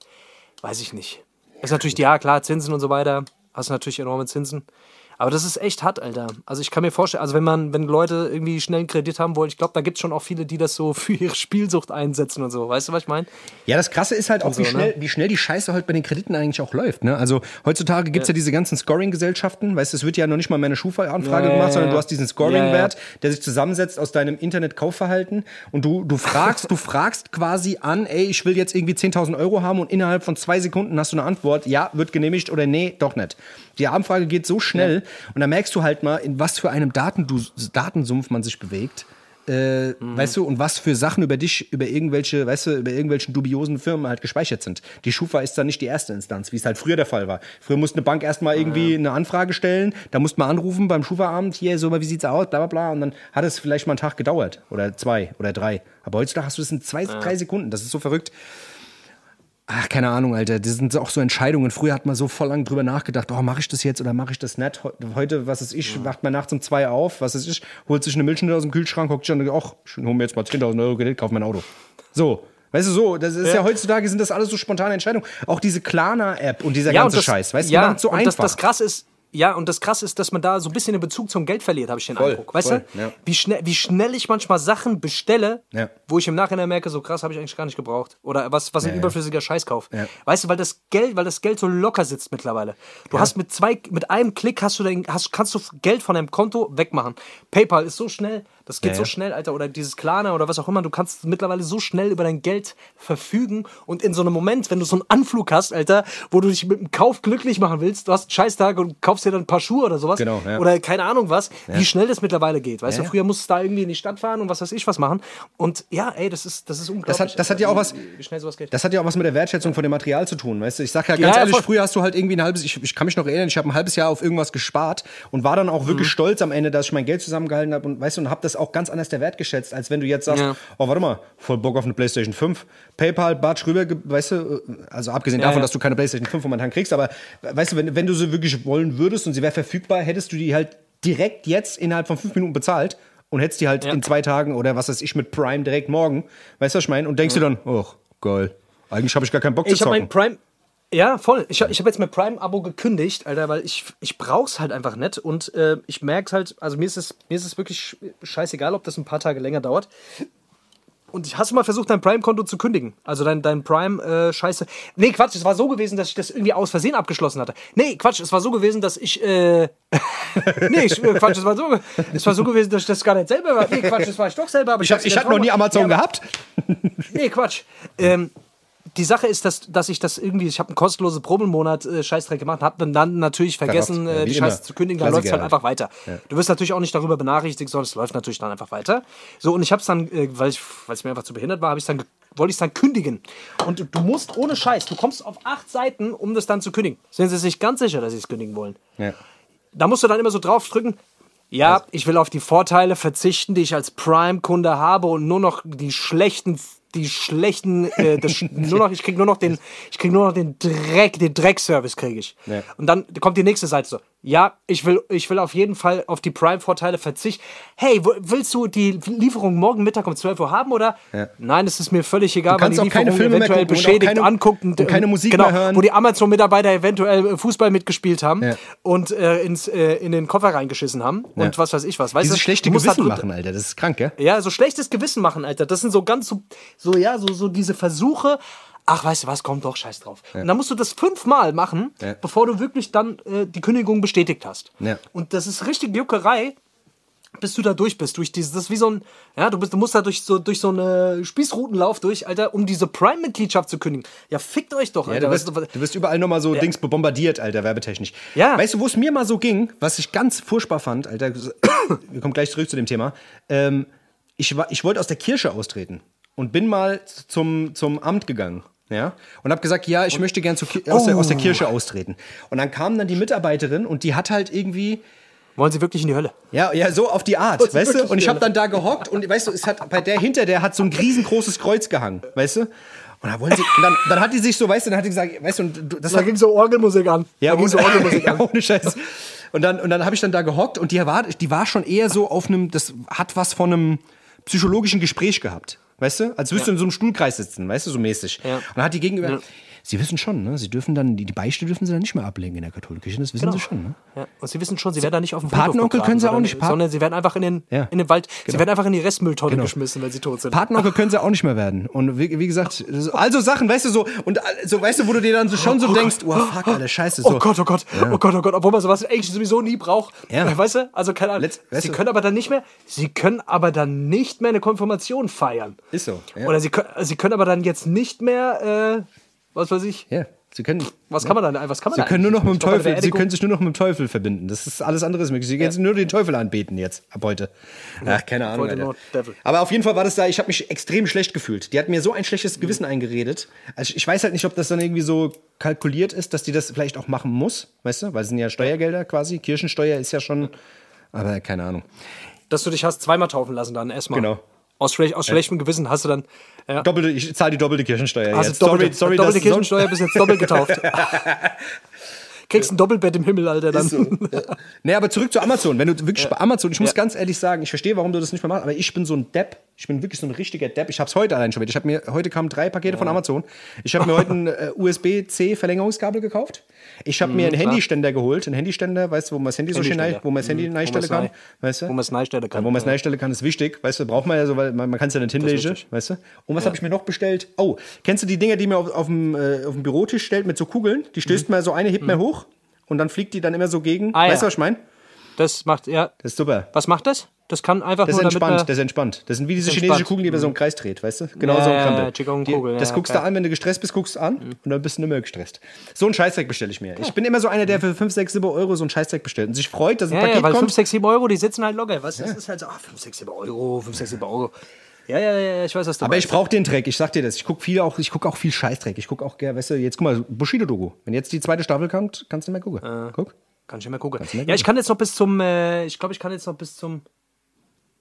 Weiß ich nicht. Ist natürlich, ja klar, Zinsen und so weiter. Hast natürlich enorme Zinsen. Aber das ist echt hart, Alter. Also ich kann mir vorstellen, also wenn man, wenn Leute irgendwie schnell einen Kredit haben wollen, ich glaube, da gibt es schon auch viele, die das so für ihre Spielsucht einsetzen und so. Weißt du, was ich meine? Ja, das Krasse ist halt auch, so, wie, ne? schnell, wie schnell die Scheiße halt bei den Krediten eigentlich auch läuft. Ne? Also heutzutage gibt's ja. diese ganzen Scoring-Gesellschaften. Weißt du, es wird ja noch nicht mal mehr eine Schufa-Anfrage Ja, ja, gemacht, sondern ja. du hast diesen Scoring-Wert, Ja, der sich zusammensetzt aus deinem Internet-Kaufverhalten. Und du, du fragst, du fragst quasi an, ey, ich will jetzt irgendwie 10.000 Euro haben und innerhalb von zwei Sekunden hast du eine Antwort, ja, wird genehmigt oder nee, doch nicht. Die Anfrage geht so schnell und da merkst du halt mal, in was für einem Datendu Datensumpf man sich bewegt. Äh, Weißt du, und was für Sachen über dich, über irgendwelche, weißt du, über irgendwelchen dubiosen Firmen halt gespeichert sind. Die Schufa ist dann nicht die erste Instanz, wie es halt früher der Fall war. Früher musste eine Bank erstmal irgendwie eine Anfrage stellen, da musste man anrufen beim Schufa-Abend, hier, so, wie sieht's aus, bla bla bla, und dann hat es vielleicht mal einen Tag gedauert. Oder zwei oder drei. Aber heutzutage hast du das in zwei, drei Sekunden. Das ist so verrückt. Ach, keine Ahnung, Alter. Das sind auch so Entscheidungen. Früher hat man so voll lang drüber nachgedacht, oh, mache ich das jetzt oder mache ich das nicht? Heu- Heute, was ist ich, wacht man nachts um zwei auf, was ist ich, holt sich eine Milchschnitte aus dem Kühlschrank, guckt sich an und ach, ich hol mir jetzt mal 10.000 Euro Kredit, kauf mein Auto. So. Weißt du, so, das ist ja, heutzutage sind das alles so spontane Entscheidungen. Auch diese Klarna-App und dieser ganze das, Scheiß, weißt du, ja, es so und einfach. Das, das krass ist, ja, und das krass ist, dass man da so ein bisschen den Bezug zum Geld verliert, habe ich den Voll, Eindruck. Weißt voll, du? ja. Wie, schnell, wie schnell ich manchmal Sachen bestelle, Ja. wo ich im Nachhinein merke, so krass habe ich eigentlich gar nicht gebraucht. Oder was, was ein Ja, überflüssiger Scheißkauf. Weißt du, weil das Geld, weil das Geld so locker sitzt mittlerweile. Du hast mit zwei, mit einem Klick hast du dein, hast, kannst du Geld von deinem Konto wegmachen. PayPal ist so schnell, das geht Ja, so ja. schnell, Alter, oder dieses Klarna oder was auch immer, du kannst mittlerweile so schnell über dein Geld verfügen und in so einem Moment, wenn du so einen Anflug hast, Alter, wo du dich mit dem Kauf glücklich machen willst, du hast einen Scheißtag und kaufst dir dann ein paar Schuhe oder sowas Genau, ja. oder keine Ahnung was, wie schnell das mittlerweile geht, weißt Ja, du, ja. früher musstest du da irgendwie in die Stadt fahren und was weiß ich was machen und ja, ey, das ist, das ist unglaublich. Das hat- das hat ja auch was- wie schnell sowas geht. Das hat ja auch was mit der Wertschätzung von dem Material zu tun, weißt du? Ich sag ja Ja, ganz ja, ehrlich, voll. früher hast du halt irgendwie ein halbes, ich, ich kann mich noch erinnern, ich habe ein halbes Jahr auf irgendwas gespart und war dann auch Mhm. wirklich stolz am Ende, dass ich mein Geld zusammengehalten habe und weißt du, und habe das auch ganz anders der Wert geschätzt, als wenn du jetzt sagst, Ja. oh, warte mal, voll Bock auf eine PlayStation 5, PayPal, Batsch rüber, weißt du, also abgesehen Ja, davon, ja. dass du keine PlayStation 5 momentan kriegst, aber weißt du, wenn, wenn du sie wirklich wollen würdest und sie wäre verfügbar, hättest du die halt direkt jetzt innerhalb von fünf Minuten bezahlt und hättest die halt in zwei Tagen oder was weiß ich mit Prime direkt morgen, weißt du, was ich meine? Und denkst dir dann, oh, geil. Eigentlich habe ich gar keinen Bock zu Ich habe zocken. mein Prime. Ja, voll. Ich, hab- ich habe jetzt mein Prime-Abo gekündigt, Alter, weil ich, ich brauch's halt einfach nicht. Und äh, ich merke halt, also mir ist, es, mir ist es wirklich scheißegal, ob das ein paar Tage länger dauert. Und ich- hast du mal versucht, dein Prime-Konto zu kündigen? Also dein, dein Prime-Scheiße. nee, Quatsch, es war so gewesen, dass ich das irgendwie aus Versehen abgeschlossen hatte. Nee, Quatsch, es war so gewesen, dass ich. Äh, nee, ich, äh, Quatsch, es war, so, es war so gewesen, dass ich das gar nicht selber war. Nee, Quatsch, das war ich doch selber. Aber ich hab, ich wieder hatte noch nie Amazon Ja, gehabt. Nee, Quatsch. Ähm, die Sache ist, dass, dass ich das irgendwie, ich habe einen kostenlosen Probemonat äh, Scheißdreck gemacht, habe dann natürlich vergessen. Ja, äh, die Scheiße zu kündigen, dann läuft es halt einfach weiter. Du wirst natürlich auch nicht darüber benachrichtigt, sondern es läuft natürlich dann einfach weiter. So, und ich habe es dann, äh, weil ich weil es mir einfach zu behindert war, habe ich dann wollte ich es dann kündigen. Und du, du musst ohne Scheiß, du kommst auf acht Seiten, um das dann zu kündigen. Sind sie sich ganz sicher, dass sie es kündigen wollen? Ja. da musst du dann immer so draufdrücken. Ja, ich will auf die Vorteile verzichten, die ich als Prime-Kunde habe und nur noch die schlechten, die schlechten, äh, das, nur noch, ich krieg nur noch den, ich krieg nur noch den Dreck, den Dreckservice kriege ich. Ja. Und dann kommt die nächste Seite so. Ja, ich will, ich will auf jeden Fall auf die Prime-Vorteile verzichten. Hey, willst du die Lieferung morgen Mittag um 12 Uhr haben oder? Ja. Nein, es ist mir völlig egal, weil die auch keine Lieferung eventuell und beschädigt keine- angucken und keine Musik genau, mehr hören. Wo die Amazon-Mitarbeiter eventuell äh, Fußball mitgespielt haben Ja. und äh, ins, äh, in den Koffer reingeschissen haben und Ja. was weiß ich was. Weißt Dieses du, schlechte du Gewissen halt- machen, Alter, das ist krank, gell? Ja, so schlechtes Gewissen machen, Alter. Das sind so ganz so, so ja, so, so diese Versuche. Ach, weißt du was, komm doch, scheiß drauf. Und dann musst du das fünfmal machen, Ja. bevor du wirklich dann äh, die Kündigung bestätigt hast. Ja. Und das ist richtig Juckerei, bis du da durch bist. Durch dieses, das ist wie so ein, ja, du, bist, du musst da durch so, durch so eine Spießrutenlauf durch, Alter, um diese Prime-Mitgliedschaft zu kündigen. Ja, fickt euch doch, Ja, Alter. du, wirst, du wirst überall nochmal so Dings bombardiert, Alter, werbetechnisch. Ja. Weißt du, wo es mir mal so ging, was ich ganz furchtbar fand, Alter, wir kommen gleich zurück zu dem Thema. Ähm, ich war- ich wollte aus der Kirche austreten und bin mal zum, zum Amt gegangen. Ja, und habe gesagt, ja, ich möchte gern Ki aus, der, aus der Kirche austreten. Und dann kam dann die Mitarbeiterin und die hat halt irgendwie, Wollen sie wirklich in die Hölle? Ja, ja, so auf die Art, ist weißt du? Und ich habe dann da gehockt und weißt du, es hat bei der hinter der hat so ein riesengroßes Kreuz gehangen, weißt du? Und da wollen sie, und dann, dann hat die sich so, weißt du, dann hat die gesagt, weißt du, und das Da hat, ging so Orgelmusik an. ja, da ging so Orgelmusik ja, an. ohne Scheiß. Und dann, und dann habe ich dann da gehockt und die war, die war schon eher so auf einem, das hat was von einem psychologischen Gespräch gehabt. Weißt du? Als würdest du in so einem Stuhlkreis sitzen, weißt du, so mäßig. Ja. Und dann hat die gegenüber, sie wissen schon, ne? Sie dürfen dann, die, die Beichte dürfen sie dann nicht mehr ablegen in der Katholikirche, das wissen sie schon, ne? Ja. Und sie wissen schon, sie werden da nicht auf dem Friedhof Patenonkel können sie auch nicht, Pat- Sondern sie werden einfach in den, Ja. in den Wald, sie Genau. werden einfach in die Restmülltonne Genau. geschmissen, wenn sie tot sind. Patenonkel können sie auch nicht mehr werden. Und wie, wie gesagt, so- also Sachen, weißt du, so, und so, weißt du, wo du dir dann so schon so denkst, oh fuck, Alter, scheiße, so. Oh Gott, oh Gott, oh Gott, oh Gott, obwohl man sowas eigentlich sowieso nie braucht. Ja. Weißt du? Also keine Ahnung. Weißt sie du- können aber dann nicht mehr, sie können aber dann nicht mehr eine Konfirmation feiern. Ist so. Ja. Oder sie können, sie können aber dann jetzt nicht mehr, äh, was weiß ich, ja. Sie können, was kann man dann, was kann man Sie können nur noch mit dem Teufel, sie können sich nur noch mit dem Teufel verbinden. Das ist alles andere ist möglich. Sie können jetzt nur den Teufel anbeten jetzt, ab heute. Ach, keine Ahnung. Alter. Aber auf jeden Fall war das da, ich habe mich extrem schlecht gefühlt. Die hat mir so ein schlechtes Gewissen eingeredet. Also ich weiß halt nicht, ob das dann irgendwie so kalkuliert ist, dass die das vielleicht auch machen muss, weißt du? Weil es sind ja Steuergelder quasi. Kirchensteuer ist ja schon, aber keine Ahnung. Dass du dich hast zweimal taufen lassen dann erstmal. Genau. Aus, aus schlechtem Gewissen hast du dann, ja, Doppelte, ich zahle die doppelte Kirchensteuer hast jetzt. doppelte, sorry, sorry, doppelte Kirchensteuer, bist jetzt doppelt getauft. Kriegst ein Doppelbett im Himmel, Alter, dann. Nee, aber zurück zu Amazon. Wenn du wirklich bei Amazon, ich muss Ja. ganz ehrlich sagen, ich verstehe, warum du das nicht mehr machst, aber ich bin so ein Depp. Ich bin wirklich so ein richtiger Depp. Ich habe es heute allein schon wieder. Ich habe mir heute kamen drei Pakete von Amazon. Ich habe mir heute ein äh, USB-C Verlängerungskabel gekauft. Ich habe mir einen Handyständer geholt, einen Handyständer, weißt du, wo man das Handy so schön, wo man das Handy Mhm. neistellen kann, weißt du? Wo man es neistellen kann. Ja, wo man es neistellen kann, ist wichtig, weißt du, braucht man ja so, weil man, man kann es ja nicht hinlegen, weißt du? Und was habe ich mir noch bestellt? Oh, kennst du die Dinger, die man auf, auf, dem, äh, auf dem Bürotisch stellt mit so Kugeln? Die stößt man so eine, hebt man hoch und dann fliegt die dann immer so gegen. Mhm. Ah, weißt du, ja. was ich meine? Das macht, ja. Das ist super. Was macht das? Das kann einfach Das ist nur entspannt, das ist entspannt. Das sind wie diese chinesische. Kugeln, die über so einen Kreis dreht, weißt du? Genau Ja, so ein ja, Krempel. ja, Kugel, das ja, guckst geil. du an, wenn du gestresst bist, guckst du an und dann bist du nicht mehr gestresst. So einen Scheißdreck bestelle ich mir. Ich bin immer so einer, der für 5, 6, 7 Euro so einen Scheißdreck bestellt und sich freut, dass ein Ja, Paket ja, weil kommt. 5, 6, 7 Euro, die sitzen halt locker. Was? Das ist halt so, ah, 5, 6, 7 Euro, 5, 6, 7 Euro. Ja, ja, ja, ich weiß, was du aber ich meinst. brauche den Dreck, ich sag dir das. Ich gucke viel auch, ich gucke auch viel Scheißdreck. Ich gucke auch gerne, weißt du, jetzt guck mal, Bushido-Doku. Wenn jetzt die zweite Staffel kommt, kannst du nicht mehr gucken. Guck. Kann ich nicht mehr gucken. Ja, ich kann jetzt noch bis zum, äh, ich glaube, ich kann jetzt noch bis zum,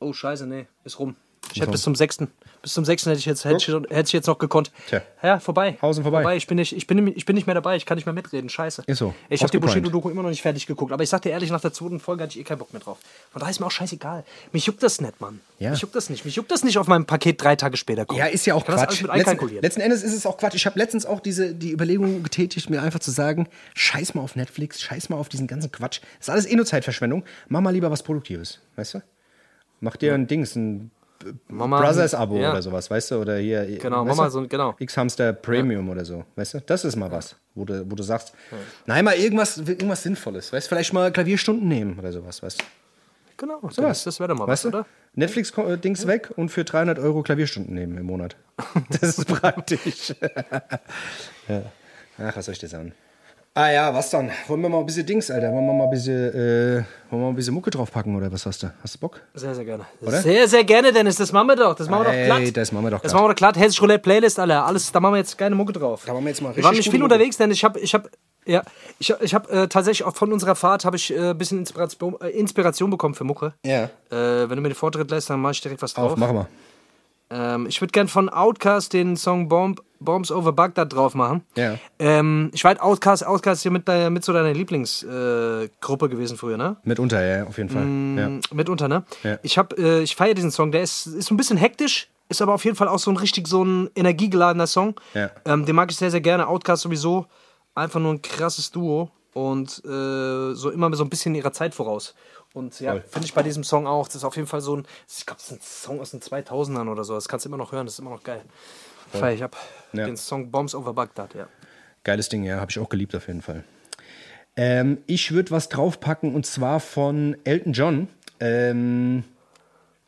oh, scheiße, nee, ist rum. Ich hätte bis zum 6. Bis zum 6. hätte ich jetzt, hätte ich, hätte ich jetzt noch gekonnt. Tja. Ja, vorbei. Außen vorbei. Ich bin, nicht, ich, bin, ich bin nicht mehr dabei, ich kann nicht mehr mitreden. Scheiße. Ist so. Ich habe die. Bushido-Doku immer noch nicht fertig geguckt. Aber ich sag dir ehrlich, nach der zweiten Folge hatte ich eh keinen Bock mehr drauf. Von daher ist mir auch scheißegal. Mich juckt das nicht, Mann. Ja. Mich juckt das nicht. Mich juckt das nicht auf meinem Paket drei Tage später kommen. Ja, ist ja auch Quatsch. Letzten, letzten Endes ist es auch Quatsch. Ich habe letztens auch diese, die Überlegung getätigt, mir einfach zu sagen, scheiß mal auf Netflix, scheiß mal auf diesen ganzen Quatsch. Das ist alles eh nur Zeitverschwendung. Mach mal lieber was Produktives, weißt du? Mach dir ein Dings, ein Mach mal- Brothers-Abo ja. oder sowas, weißt du? Oder hier, Genau, du? so ein- genau. X-Hamster Premium oder so, weißt du? Das ist mal was, wo du, wo du sagst, nein, mal irgendwas, irgendwas Sinnvolles, weißt du? Vielleicht mal Klavierstunden nehmen oder sowas, weißt du? Genau, Sowas. das, das wäre doch mal weißt was, du? oder? Netflix-Dings weg und für 300 Euro Klavierstunden nehmen im Monat. Das ist praktisch. ja. Ach, was soll ich dir sagen? Ah ja, was dann? Wollen wir mal ein bisschen Dings, Alter? Wollen wir mal ein bisschen, äh, wollen wir mal ein bisschen Mucke draufpacken oder was hast du? Hast du Bock? Sehr, sehr gerne. Oder? Sehr, sehr gerne, Dennis. Das machen wir doch. Das machen wir Ey, doch glatt. das machen wir doch Das glatt. machen wir doch glatt. Hessisch Roulette Playlist, Alter. Alles, da machen wir jetzt keine Mucke drauf. Da machen wir jetzt mal Wir waren richtig nicht viel Mucke. unterwegs, denn ich habe, ich habe, ja, ich, hab- ich habe äh, tatsächlich auch von unserer Fahrt habe ich äh, ein bisschen Inspiration, äh, Inspiration bekommen für Mucke. Ja. Äh, wenn du mir den Vortritt lässt, dann mache ich direkt was drauf. Auf, machen wir. Ähm, ich würde gern von Outcast den Song Bomb, Bombs Over Baghdad drauf machen. Ja. Ähm, ich weiß, Outcast, Outcast ist ja mit, de- mit so deiner Lieblingsgruppe äh, gewesen früher, ne? Mitunter, ja, auf jeden Fall. Ja. Mitunter, ne? Ja. Ich hab, äh, ich feiere diesen Song. Der ist, ist ein bisschen hektisch, ist aber auf jeden Fall auch so ein richtig so ein energiegeladener Song. Ja. Ähm, den mag ich sehr, sehr gerne. Outcast sowieso einfach nur ein krasses Duo und äh, so immer so ein bisschen ihrer Zeit voraus. Und ja, finde ich bei diesem Song auch. Das ist auf jeden Fall so ein, ich glaube, das ist ein Song aus den 2000ern oder so. Das kannst du immer noch hören, das ist immer noch geil. Feier ich ab. Ja. Den Song Bombs Over Baghdad, ja. Geiles Ding, ja, habe ich auch geliebt auf jeden Fall. Ähm, ich würde was draufpacken und zwar von Elton John. Ähm,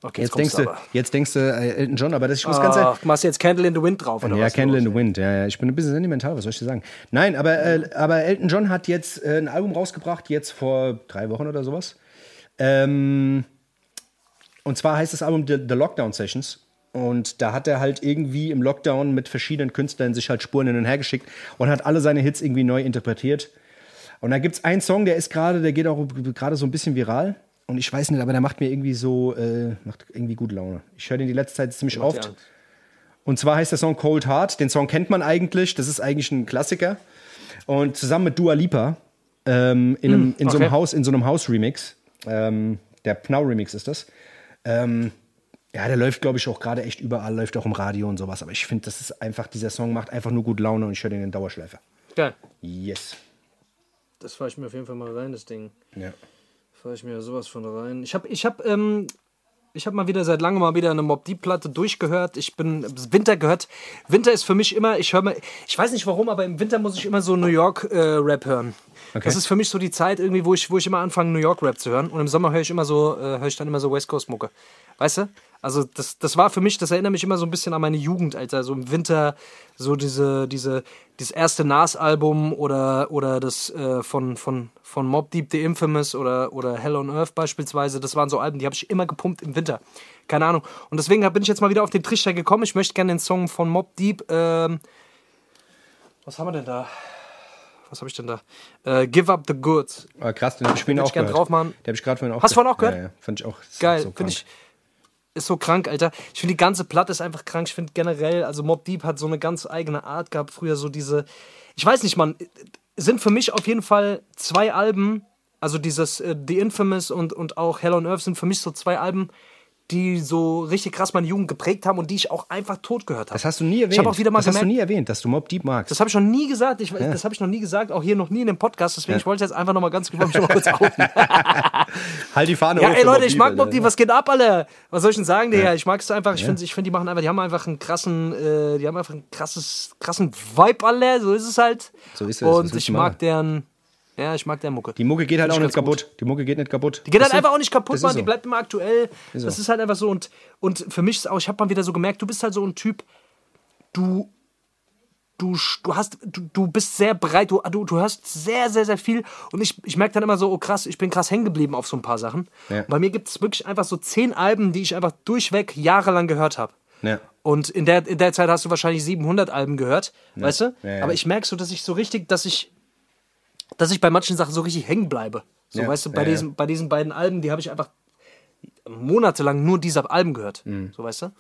Okay, jetzt, kommst denkst du, jetzt denkst du äh, Elton John, aber das ich muss ganz ehrlich. Ach, machst du jetzt Candle in the Wind drauf, oder Ja, was? Candle in the Wind. Ja, ja, ich bin ein bisschen sentimental, was soll ich dir sagen? Nein, aber, äh, aber Elton John hat jetzt äh, ein Album rausgebracht, jetzt vor drei Wochen oder sowas. Ähm, und zwar heißt das Album The, The Lockdown Sessions. Und da hat er halt irgendwie im Lockdown mit verschiedenen Künstlern sich halt Spuren hin und her geschickt und hat alle seine Hits irgendwie neu interpretiert. Und da gibt es einen Song, der ist gerade, der geht auch gerade so ein bisschen viral. Und ich weiß nicht, aber der macht mir irgendwie so, äh, macht irgendwie gute Laune. Ich höre den die letzte Zeit ziemlich oft. Und zwar heißt der Song Cold Heart. Den Song kennt man eigentlich. Das ist eigentlich ein Klassiker. Und zusammen mit Dua Lipa ähm, in, einem, in so einem okay. Haus, in so einem House-Remix. Ähm, der Pnau-Remix ist das. Ähm, ja, der läuft, glaube ich, auch gerade echt überall, läuft auch im Radio und sowas. Aber ich finde, das ist einfach, dieser Song macht einfach nur gut Laune und ich höre den in Dauerschleife. Geil. Yes. Das fahre ich mir auf jeden Fall mal rein, das Ding. Ja. Fahre ich mir sowas von rein. Ich habe ich hab, ähm, ich hab mal wieder seit langem mal wieder eine Mob Deep Platte durchgehört. Ich bin Winter gehört. Winter ist für mich immer, ich höre mal, ich weiß nicht warum, aber im Winter muss ich immer so New York äh, Rap hören. Das ist für mich so die Zeit irgendwie, wo ich, wo ich immer anfange New York Rap zu hören und im Sommer höre ich immer so, äh, höre ich dann immer so West Coast Mucke. Weißt du? Also das, das war für mich, das erinnert mich immer so ein bisschen an meine Jugend, Alter. So im Winter, so diese, diese, dieses erste Nas-Album oder, oder das äh, von, von, von Mob Deep, The Infamous oder, oder Hell on Earth beispielsweise. Das waren so Alben, die habe ich immer gepumpt im Winter. Keine Ahnung. Und deswegen bin ich jetzt mal wieder auf den Trichter gekommen. Ich möchte gerne den Song von Mob Deep. Ähm, was haben wir denn da? Was habe ich denn da? Äh, Give Up the Goods. Aber krass, den habe ich auch ich gern gehört. drauf machen. Den habe ich gerade vorhin auch Hast du vorhin auch gehört? Ja, ja. Fand ich auch Geil, so finde krank. ich. Ist so krank, Alter. Ich finde, die ganze Platte ist einfach krank. Ich finde generell, also Mob Deep hat so eine ganz eigene Art gehabt. Früher so diese. Ich weiß nicht, man. Sind für mich auf jeden Fall zwei Alben. Also dieses äh, The Infamous und, und auch Hell on Earth sind für mich so zwei Alben, die so richtig krass meine Jugend geprägt haben und die ich auch einfach tot gehört habe. Das hast du nie erwähnt. Ich habe auch wieder mal das hast du gemerkt, nie erwähnt, dass du Mob Deep magst. das habe ich noch nie gesagt. Ich, Das habe ich noch nie gesagt, auch hier noch nie in dem Podcast. Deswegen, ich wollte jetzt einfach noch mal ganz, mich noch mal kurz outen. halt die Fahne Ja, hoch ey Leute, Mobb ich mag Alter. Mob Deep, was geht ab, Alter? Was soll ich denn sagen, Digga? Ich mag es einfach, ich finde, ich find, die machen einfach, die haben einfach einen krassen, äh, die haben einfach einen krasses, krassen Vibe, Alter, so ist es halt. So ist es, Und ich mag deren, ja, ich mag deren Mucke. Die Mucke geht halt auch nicht kaputt. Die Mucke geht nicht kaputt. Die geht halt einfach auch nicht kaputt, Mann. Die so. bleibt immer aktuell. Ist das so. ist halt einfach so. Und, und für mich ist auch, ich habe mal wieder so gemerkt, du bist halt so ein Typ, du. Du, du, hast, du, du bist sehr breit, du, du, du hörst sehr, sehr, sehr viel. Und ich, ich merke dann immer so, oh krass, ich bin krass hängen geblieben auf so ein paar Sachen. Ja. Bei mir gibt es wirklich einfach so zehn Alben, die ich einfach durchweg jahrelang gehört habe. Ja. Und in der, in der Zeit hast du wahrscheinlich 700 Alben gehört, weißt du? Ja, ja. Aber ich merke so, dass ich so richtig, dass ich, dass ich bei manchen Sachen so richtig hängen bleibe. So, Ja, weißt du, bei, ja, ja. diesen, bei diesen beiden Alben, die habe ich einfach monatelang nur diese Alben gehört. Mhm. So, weißt du?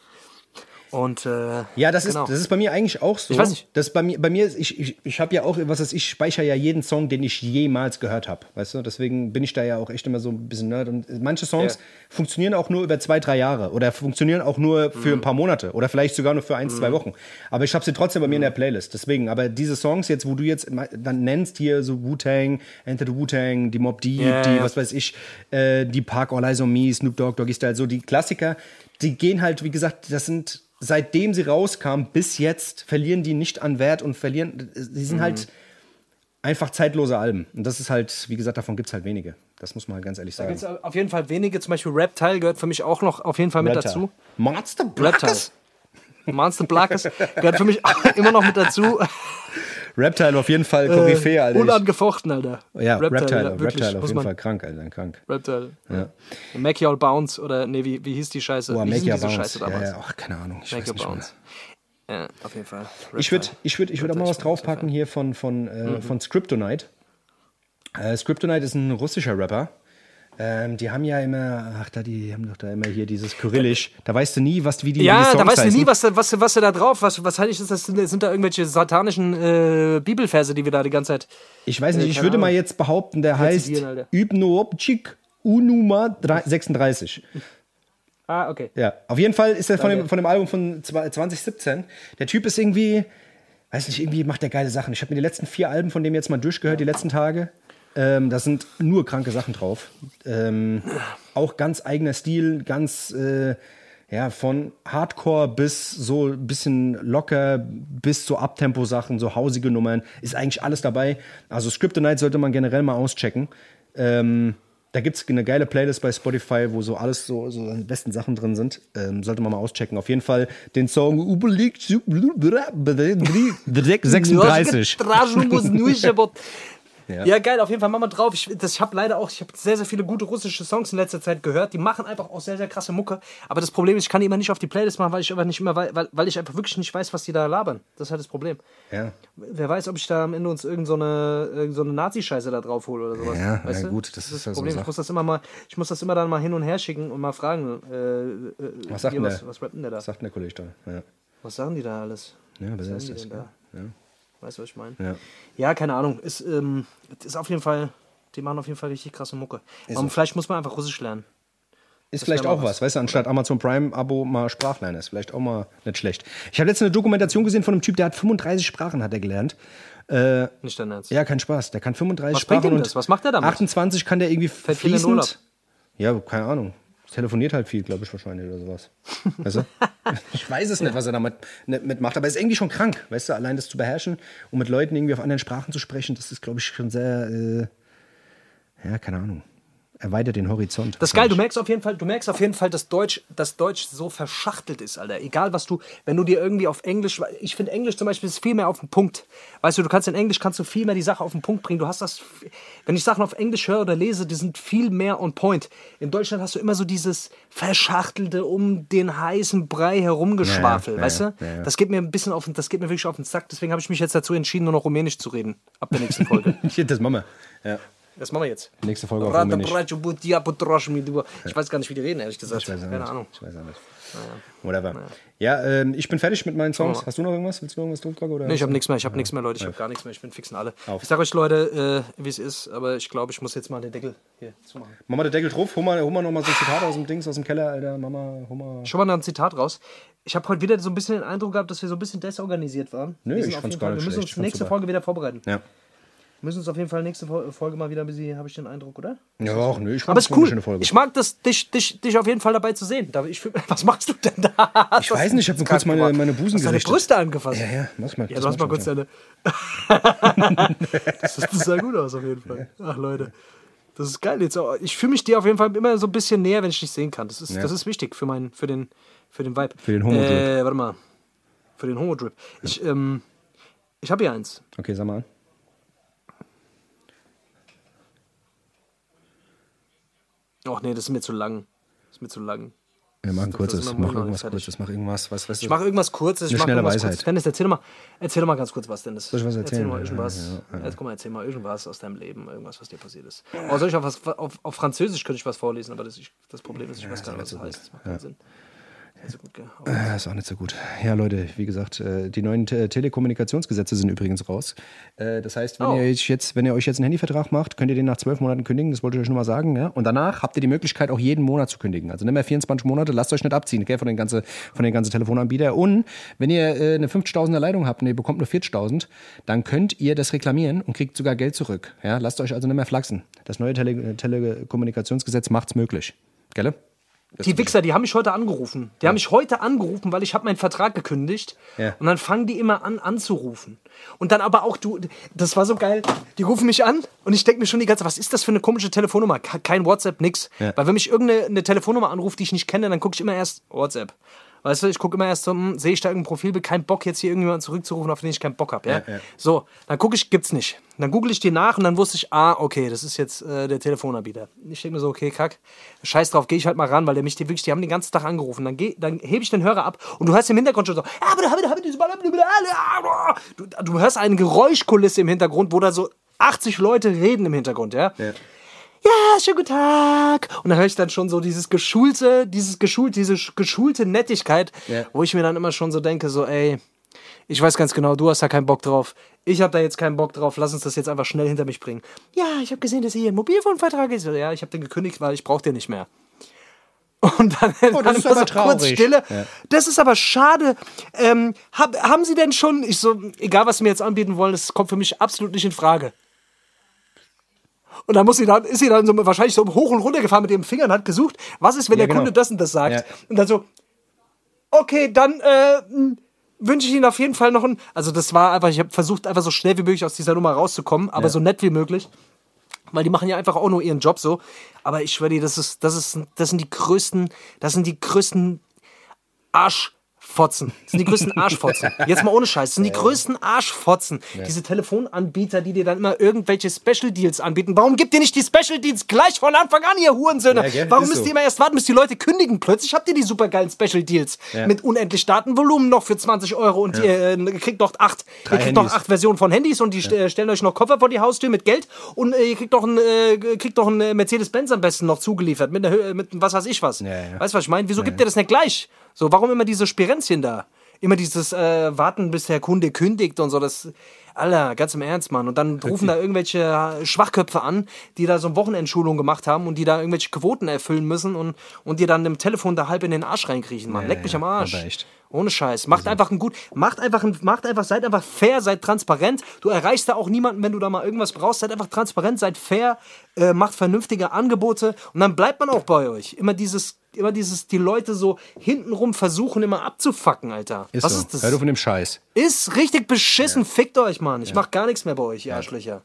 Und, äh, Ja, das, Genau. ist, das ist bei mir eigentlich auch so. Ich weiß nicht. Das bei mir, bei mir ich, ich, ich habe ja auch, was weiß ich, speichere ja jeden Song, den ich jemals gehört habe. Weißt du? Deswegen bin ich da ja auch echt immer so ein bisschen nerd. Und manche Songs Ja. funktionieren auch nur über zwei, drei Jahre oder funktionieren auch nur für Mhm. ein paar Monate oder vielleicht sogar nur für ein, zwei Wochen. Aber ich habe sie trotzdem bei mir in der Playlist. Deswegen, aber diese Songs jetzt, wo du jetzt dann nennst, hier so Wu-Tang, Enter the Wu-Tang, die Mob Deep, Ja, die, was weiß ich, äh, die Park All Eyes on Me, Snoop Dogg, Doggy Style, so die Klassiker, die gehen halt, wie gesagt, das sind, seitdem sie rauskamen bis jetzt, verlieren die nicht an Wert und verlieren, Mhm. sind halt einfach zeitlose Alben. Und das ist halt, wie gesagt, davon gibt es halt wenige. Das muss man halt ganz ehrlich da sagen. gibt es auf jeden Fall wenige, zum Beispiel Reptile gehört für mich auch noch auf jeden Fall mit Reptile. dazu. Monster Reptile. Blackers? Monster Blackes gehört für mich immer noch mit dazu. Reptile auf jeden Fall Koryphäe, Alter. Ich- Unangefochten, Alter. ja, Reptile, ja, Reptile, wirklich, auf muss jeden Fall krank, Alter, krank. Reptile. Ja. Make You All Bounce oder nee, wie, wie hieß die Scheiße? Boah, wie Make Your Bounce. Scheiße Ja, damals? ja, ach, keine Ahnung, ich Make Your mehr. Bounce. Ja, auf jeden Fall. Ich würde ich würd, ich würd auch mal was draufpacken hier von, von, äh, Mhm. von Scriptonite. Äh, Scriptonite ist ein russischer Rapper. Ähm, die haben ja immer, ach da, die haben doch da immer hier dieses Kyrillisch. Da weißt du nie, was, wie die, die Ja, Songs da weißt du nie, was, da- was, was da drauf, was, was heißt das, das sind, sind da irgendwelche satanischen äh, Bibelverse, die wir da die ganze Zeit. Ich weiß nicht, Äh, ich würde mal Ahnung. jetzt behaupten, der heißt. Übnoobchik Unuma 36. Ah, okay. Ja, auf jeden Fall ist er von Okay. dem, von dem Album von zwei- 2017. Der Typ ist irgendwie, weiß nicht, irgendwie macht der geile Sachen. Ich habe mir die letzten vier Alben von dem jetzt mal durchgehört, die letzten Tage. Ähm, da sind nur kranke Sachen drauf. Ähm, auch ganz eigener Stil, ganz, äh, ja, von Hardcore bis so ein bisschen locker, bis zu Abtempo-Sachen, so hausige Nummern, ist eigentlich alles dabei. Also Scriptonite sollte man generell mal auschecken. Ähm, da gibt es eine geile Playlist bei Spotify, wo so alles so, so die besten Sachen drin sind. Ähm, sollte man mal auschecken. Auf jeden Fall den Song Überlegt 36. Ja. geil, auf jeden Fall, mach mal drauf. Ich, das- ich habe leider auch, ich habe sehr, sehr viele gute russische Songs in letzter Zeit gehört. Die machen einfach auch sehr, sehr krasse Mucke. Aber das Problem ist, ich kann die immer nicht auf die Playlist machen, weil ich einfach nicht immer, wei- weil, weil ich einfach wirklich nicht weiß, was die da labern. Das ist halt das Problem. Ja. Wer weiß, ob ich da am Ende uns irgend so eine, irgend so eine Nazi-Scheiße da drauf hole oder sowas. Ja, weißt ja gut, das das ist ja das so Problem. Sache. ich muss das immer mal, ich muss das immer dann mal hin und her schicken und mal fragen. Äh, äh, Was sagt hier, denn was, der? was rappt denn der da? Was sagt denn der Kollege da? Ja, Was sagen die da alles? ja wer Was ist das? da? Ja. Weißt du, was ich meine? Ja. Ja, keine Ahnung. Ist, ähm, ist auf jeden Fall, die machen auf jeden Fall richtig krasse Mucke. Ist Aber so. vielleicht muss man einfach Russisch lernen. Ist vielleicht wär mal auch was. was, weißt du, anstatt Amazon Prime-Abo mal Sprachlernen ist. Vielleicht auch mal nicht schlecht. Ich habe letztens eine Dokumentation gesehen von einem Typ, der hat 35 Sprachen hat er gelernt. Nicht dein Ernst. Ja, kein Spaß. Der kann 35 Was Sprachen und das? Was macht er damit? 28 kann der irgendwie Urlaub. fließend. Ja, keine Ahnung. Telefoniert halt viel, glaube ich, wahrscheinlich oder sowas. Weißt du? ich weiß es nicht, was er damit nicht mitmacht, aber es ist irgendwie schon krank, weißt du, allein das zu beherrschen und mit Leuten irgendwie auf anderen Sprachen zu sprechen, das ist, glaube ich, schon sehr, äh, ja, keine Ahnung. Erweitert den Horizont. Das ist geil, du merkst auf jeden Fall, du merkst auf jeden Fall, dass Deutsch, dass Deutsch so verschachtelt ist, Alter. Egal was du, wenn du dir irgendwie auf Englisch, ich finde Englisch zum Beispiel ist viel mehr auf den Punkt. Weißt du, du kannst in Englisch kannst du viel mehr die Sache auf den Punkt bringen. Du hast das, wenn ich Sachen auf Englisch höre oder lese, die sind viel mehr on point. In Deutschland hast du immer so dieses verschachtelte um den heißen Brei herumgeschwafel, Ja, weißt ja, du? ja. Das geht mir ein bisschen auf, das geht mir wirklich auf den Sack. Deswegen habe ich mich jetzt dazu entschieden, nur noch Rumänisch zu reden. Ab der nächsten Folge. das machen wir. Ja. Das machen wir jetzt. Nächste Folge auf Rumänisch. Ich weiß gar nicht, wie die reden, ehrlich gesagt. Ich weiß auch Keine nicht. Ahnung. Ich weiß auch nicht. Whatever. Ja, ähm, ich bin fertig mit meinen Songs. Hast du noch irgendwas? Willst du noch irgendwas? Oder Nee, ich habe nichts mehr, ich habe nichts mehr, Leute. Ich habe gar nichts mehr, ich bin fixen alle. Auf. Ich sag euch, Leute, äh, wie es ist, aber ich glaube, ich muss jetzt mal den Deckel hier zumachen. Mach mal den Deckel drauf. Hol mal, hol mal noch mal so ein Zitat aus dem Dings, aus dem Keller, Alter. Mama, hol mal. Schon mal ein Zitat raus. Ich habe heute wieder so ein bisschen den Eindruck gehabt, dass wir so ein bisschen desorganisiert waren. Nö, ich fand's gar Fall- nicht Wir müssen uns nächste super. Folge wieder vorbereiten. Ja. Wir müssen uns auf jeden Fall nächste Fol- Folge mal wieder ein bisschen, habe ich den Eindruck, oder? Ja, auch nö. Ich Aber das ist cool. Folge. Ich mag das, dich, dich, dich auf jeden Fall dabei zu sehen. Ich, was machst du denn da? Ich weiß nicht, ich habe kurz meine, meine Busen Hast deine gerichtet. Brüste angefasst? Ja, ja, mach mal. Ja, das du hast mal kurz deine. das, das sah gut aus, auf jeden Fall. Ach, Leute. Das ist geil. Jetzt, ich fühle mich dir auf jeden Fall immer so ein bisschen näher, wenn ich dich sehen kann. Das ist, Ja. das ist wichtig für, mein, für, den, für den Vibe. Für den Homo-Drip. Äh, warte mal. Für den Homo-Drip. Ich, ähm, ich habe hier eins. Okay, sag mal Ach nee, das ist mir zu lang. Das ist mir zu lang. Wir machen kurzes. Mach irgendwas kurzes. Mach irgendwas. Was, was Ich mache irgendwas Kurzes. Ich mach irgendwas Weisheit. Kurzes. Dennis, erzähl mal, erzähl doch mal ganz kurz was, Dennis. Soll ich was Erzähl erzählen? mal Ja, irgendwas. ja, Jetzt guck mal, erzähl mal irgendwas aus deinem Leben, irgendwas, was dir passiert ist. Oh, soll ich auf, was, auf, auf Französisch könnte ich was vorlesen, aber das, ich, das Problem ist, ich weiß gar nicht, was das heißt. Das macht keinen Sinn. So gut, gell? Äh, ist auch nicht so gut. Ja, Leute, wie gesagt, äh, die neuen Te Telekommunikationsgesetze sind übrigens raus. Äh, Das heißt, wenn, Oh. ihr euch jetzt, wenn ihr euch jetzt einen Handyvertrag macht, könnt ihr den nach zwölf Monaten kündigen. Das wollte ich euch nur mal sagen. Ja? Und danach habt ihr die Möglichkeit, auch jeden Monat zu kündigen. Also nicht mehr 24 Monate, lasst euch nicht abziehen okay, von den ganzen von den ganzen Telefonanbietern. Und wenn ihr äh, eine 50.000er Leitung habt und ihr bekommt nur 40.000, dann könnt ihr das reklamieren und kriegt sogar Geld zurück. Ja? Lasst euch also nicht mehr flachsen. Das neue Tele Telekommunikationsgesetz macht's möglich. Gell? Die Wichser, die haben mich heute angerufen. Die haben mich heute angerufen, weil ich habe meinen Vertrag gekündigt. Ja. Und dann fangen die immer an anzurufen. Und dann aber auch du, das war so geil. Die rufen mich an und ich denke mir schon die ganze Zeit, was ist das für eine komische Telefonnummer? Ke- Kein WhatsApp, nix. Ja. Weil wenn mich irgendeine eine Telefonnummer anruft, die ich nicht kenne, dann gucke ich immer erst WhatsApp. Weißt du, ich gucke immer erst so, hm, sehe ich da irgendein Profilbild, kein Bock jetzt hier irgendjemanden zurückzurufen, auf den ich keinen Bock habe. Ja? Ja, ja. So, dann gucke ich, gibt's nicht. Dann google ich die nach und dann wusste ich, ah, okay, das ist jetzt äh, der Telefonanbieter. Ich denke mir so, okay, kack, scheiß drauf, gehe ich halt mal ran, weil der mich die wirklich, die haben den ganzen Tag angerufen. Dann, geh, dann hebe ich den Hörer ab und du hörst im Hintergrund schon so, "Ah, Ball- du, du hörst eine Geräuschkulisse im Hintergrund, wo da so 80 Leute reden im Hintergrund, ja. Ja. Schönen guten Tag. Und dann höre ich dann schon so dieses geschulte, dieses geschult, diese sch- geschulte Nettigkeit, Ja. wo ich mir dann immer schon so denke, so, ey, ich weiß ganz genau, du hast da keinen Bock drauf. Ich habe da jetzt keinen Bock drauf. Lass uns das jetzt einfach schnell hinter mich bringen. Ja, ich habe gesehen, dass hier ein Mobilfunkvertrag ist. Ja, ich habe den gekündigt, weil ich brauche den nicht mehr. Und dann, Oh, das dann ist aber so kurz traurig. Stille. Ja. Das ist aber schade. Ähm, hab, haben Sie denn schon, ich so, egal was Sie mir jetzt anbieten wollen, das kommt für mich absolut nicht in Frage. Und dann muss sie dann, ist sie dann so wahrscheinlich so hoch und runter gefahren mit ihrem Finger und hat gesucht, was ist, wenn Ja, der genau. Kunde das und das sagt. Ja. Und dann so, okay, dann äh, mh, wünsche ich Ihnen auf jeden Fall noch ein. Also das war einfach, ich habe versucht, einfach so schnell wie möglich aus dieser Nummer rauszukommen, aber Ja. so nett wie möglich. Weil die machen ja einfach auch nur ihren Job so. Aber ich schwöre dir, das ist, das ist, das sind die größten, das sind die größten Arsch. Arschfotzen. Das sind die größten Arschfotzen. Jetzt mal ohne Scheiß. Das sind die größten Arschfotzen. Diese Telefonanbieter, die dir dann immer irgendwelche Special Deals anbieten. Warum gibt ihr nicht die Special Deals gleich von Anfang an, ihr Hurensöhne? Ja? Warum müsst so. ihr immer erst warten, bis die Leute kündigen? Plötzlich habt ihr die supergeilen Special Deals. Ja. Mit unendlich Datenvolumen noch für 20 Euro und ihr äh, kriegt noch acht, Drei ihr kriegt noch acht Versionen von Handys und die st- stellen euch noch Koffer vor die Haustür mit Geld und äh, ihr kriegt doch einen, äh, kriegt doch einen äh, Mercedes-Benz am besten noch zugeliefert mit, einer, mit was weiß ich was. Ja, ja. Weißt du, was ich meine? Wieso gibt ihr das nicht gleich? So, warum immer diese Spirenzchen da? Immer dieses äh, Warten, bis der Kunde kündigt und so. Das, Alter, ganz im Ernst, Mann. Und dann rufen da irgendwelche Schwachköpfe an, die da so eine Wochenendschulung gemacht haben und die da irgendwelche Quoten erfüllen müssen und, und dir dann im Telefon da halb in den Arsch reinkriechen, Mann. Ja, Leck mich ja, am Arsch. aber echt. Ohne Scheiß. Macht einfach ein gut, macht einfach ein, macht einfach, seid einfach fair, seid transparent. Du erreichst da auch niemanden, wenn du da mal irgendwas brauchst. Seid einfach transparent, seid fair, äh, macht vernünftige Angebote und dann bleibt man auch bei euch. Immer dieses, immer dieses, die Leute so hintenrum versuchen, immer abzufacken, Alter. Ist Was so. ist das? Hör du von dem Scheiß. Ist richtig beschissen. Fickt euch, Mann. Ich mach gar nichts mehr bei euch, ihr Arschlöcher.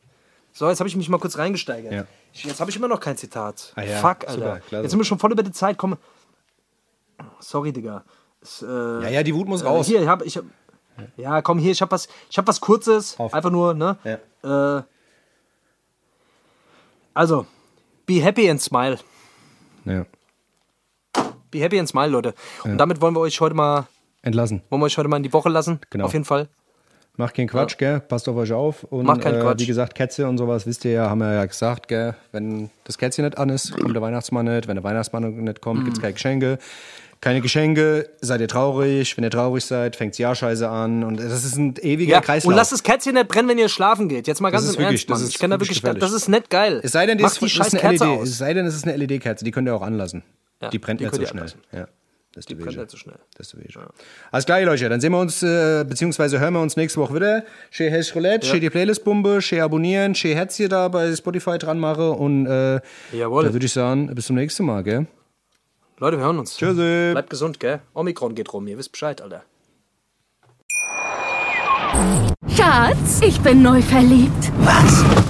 So, jetzt habe ich mich mal kurz reingesteigert. Ja. Jetzt habe ich immer noch kein Zitat. Ah ja, Fuck, Alter. super, klasse. jetzt sind wir schon voll über die Zeit. Komm. Sorry, Digga. Es, äh, Ja, ja, die Wut muss äh, raus. Hier, ich hab, ich hab, ja, komm hier, ich hab was, ich hab was Kurzes, Auf. einfach nur, ne? Ja. Äh, also, be happy and smile. Ja. Be happy and smile, Leute. Und damit wollen wir euch heute mal, Entlassen. wollen wir euch heute mal in die Woche lassen. Genau. Auf jeden Fall. Macht keinen Quatsch, gell? Passt auf euch auf. Und, Macht keinen äh, Quatsch. Wie gesagt, Kätze und sowas, wisst ihr ja, haben wir ja gesagt, gell? Wenn das Kätzchen nicht an ist, kommt der Weihnachtsmann nicht. Wenn der Weihnachtsmann nicht kommt, Mhm. gibt's keine Geschenke. Keine Geschenke, seid ihr traurig. Wenn ihr traurig seid, fängt's Jahrscheiße an. Und das ist ein ewiger Ja, Kreislauf. und lasst das Kätzchen nicht brennen, wenn ihr schlafen geht. Jetzt mal ganz im wirklich- Ernst, Mann. das ist Ich kenne da wirklich gefährlich. das ist nicht geil. es sei denn, die Macht ist, die das scheiß ist eine Kerze LED. aus. Es sei denn, es ist eine LED-Kerze, die könnt ihr auch anlassen. Ja, die brennt die nicht so schnell. Ja. Das ist die, brennt nicht so schnell. Das ist die Wichtige. Alles klar, Leute. Dann sehen wir uns, äh, beziehungsweise hören wir uns nächste Woche wieder. Schön Hash Roulette, schön die Playlist-Bombe, schön abonnieren, schön Herz hier da bei Spotify dran mache. Und äh, Jawohl. da würde ich sagen, bis zum nächsten Mal, gell? Leute, wir hören uns. Tschüssi. Bleibt gesund, gell? Omikron geht rum, ihr wisst Bescheid, Alter. Schatz, ich bin neu verliebt. Was?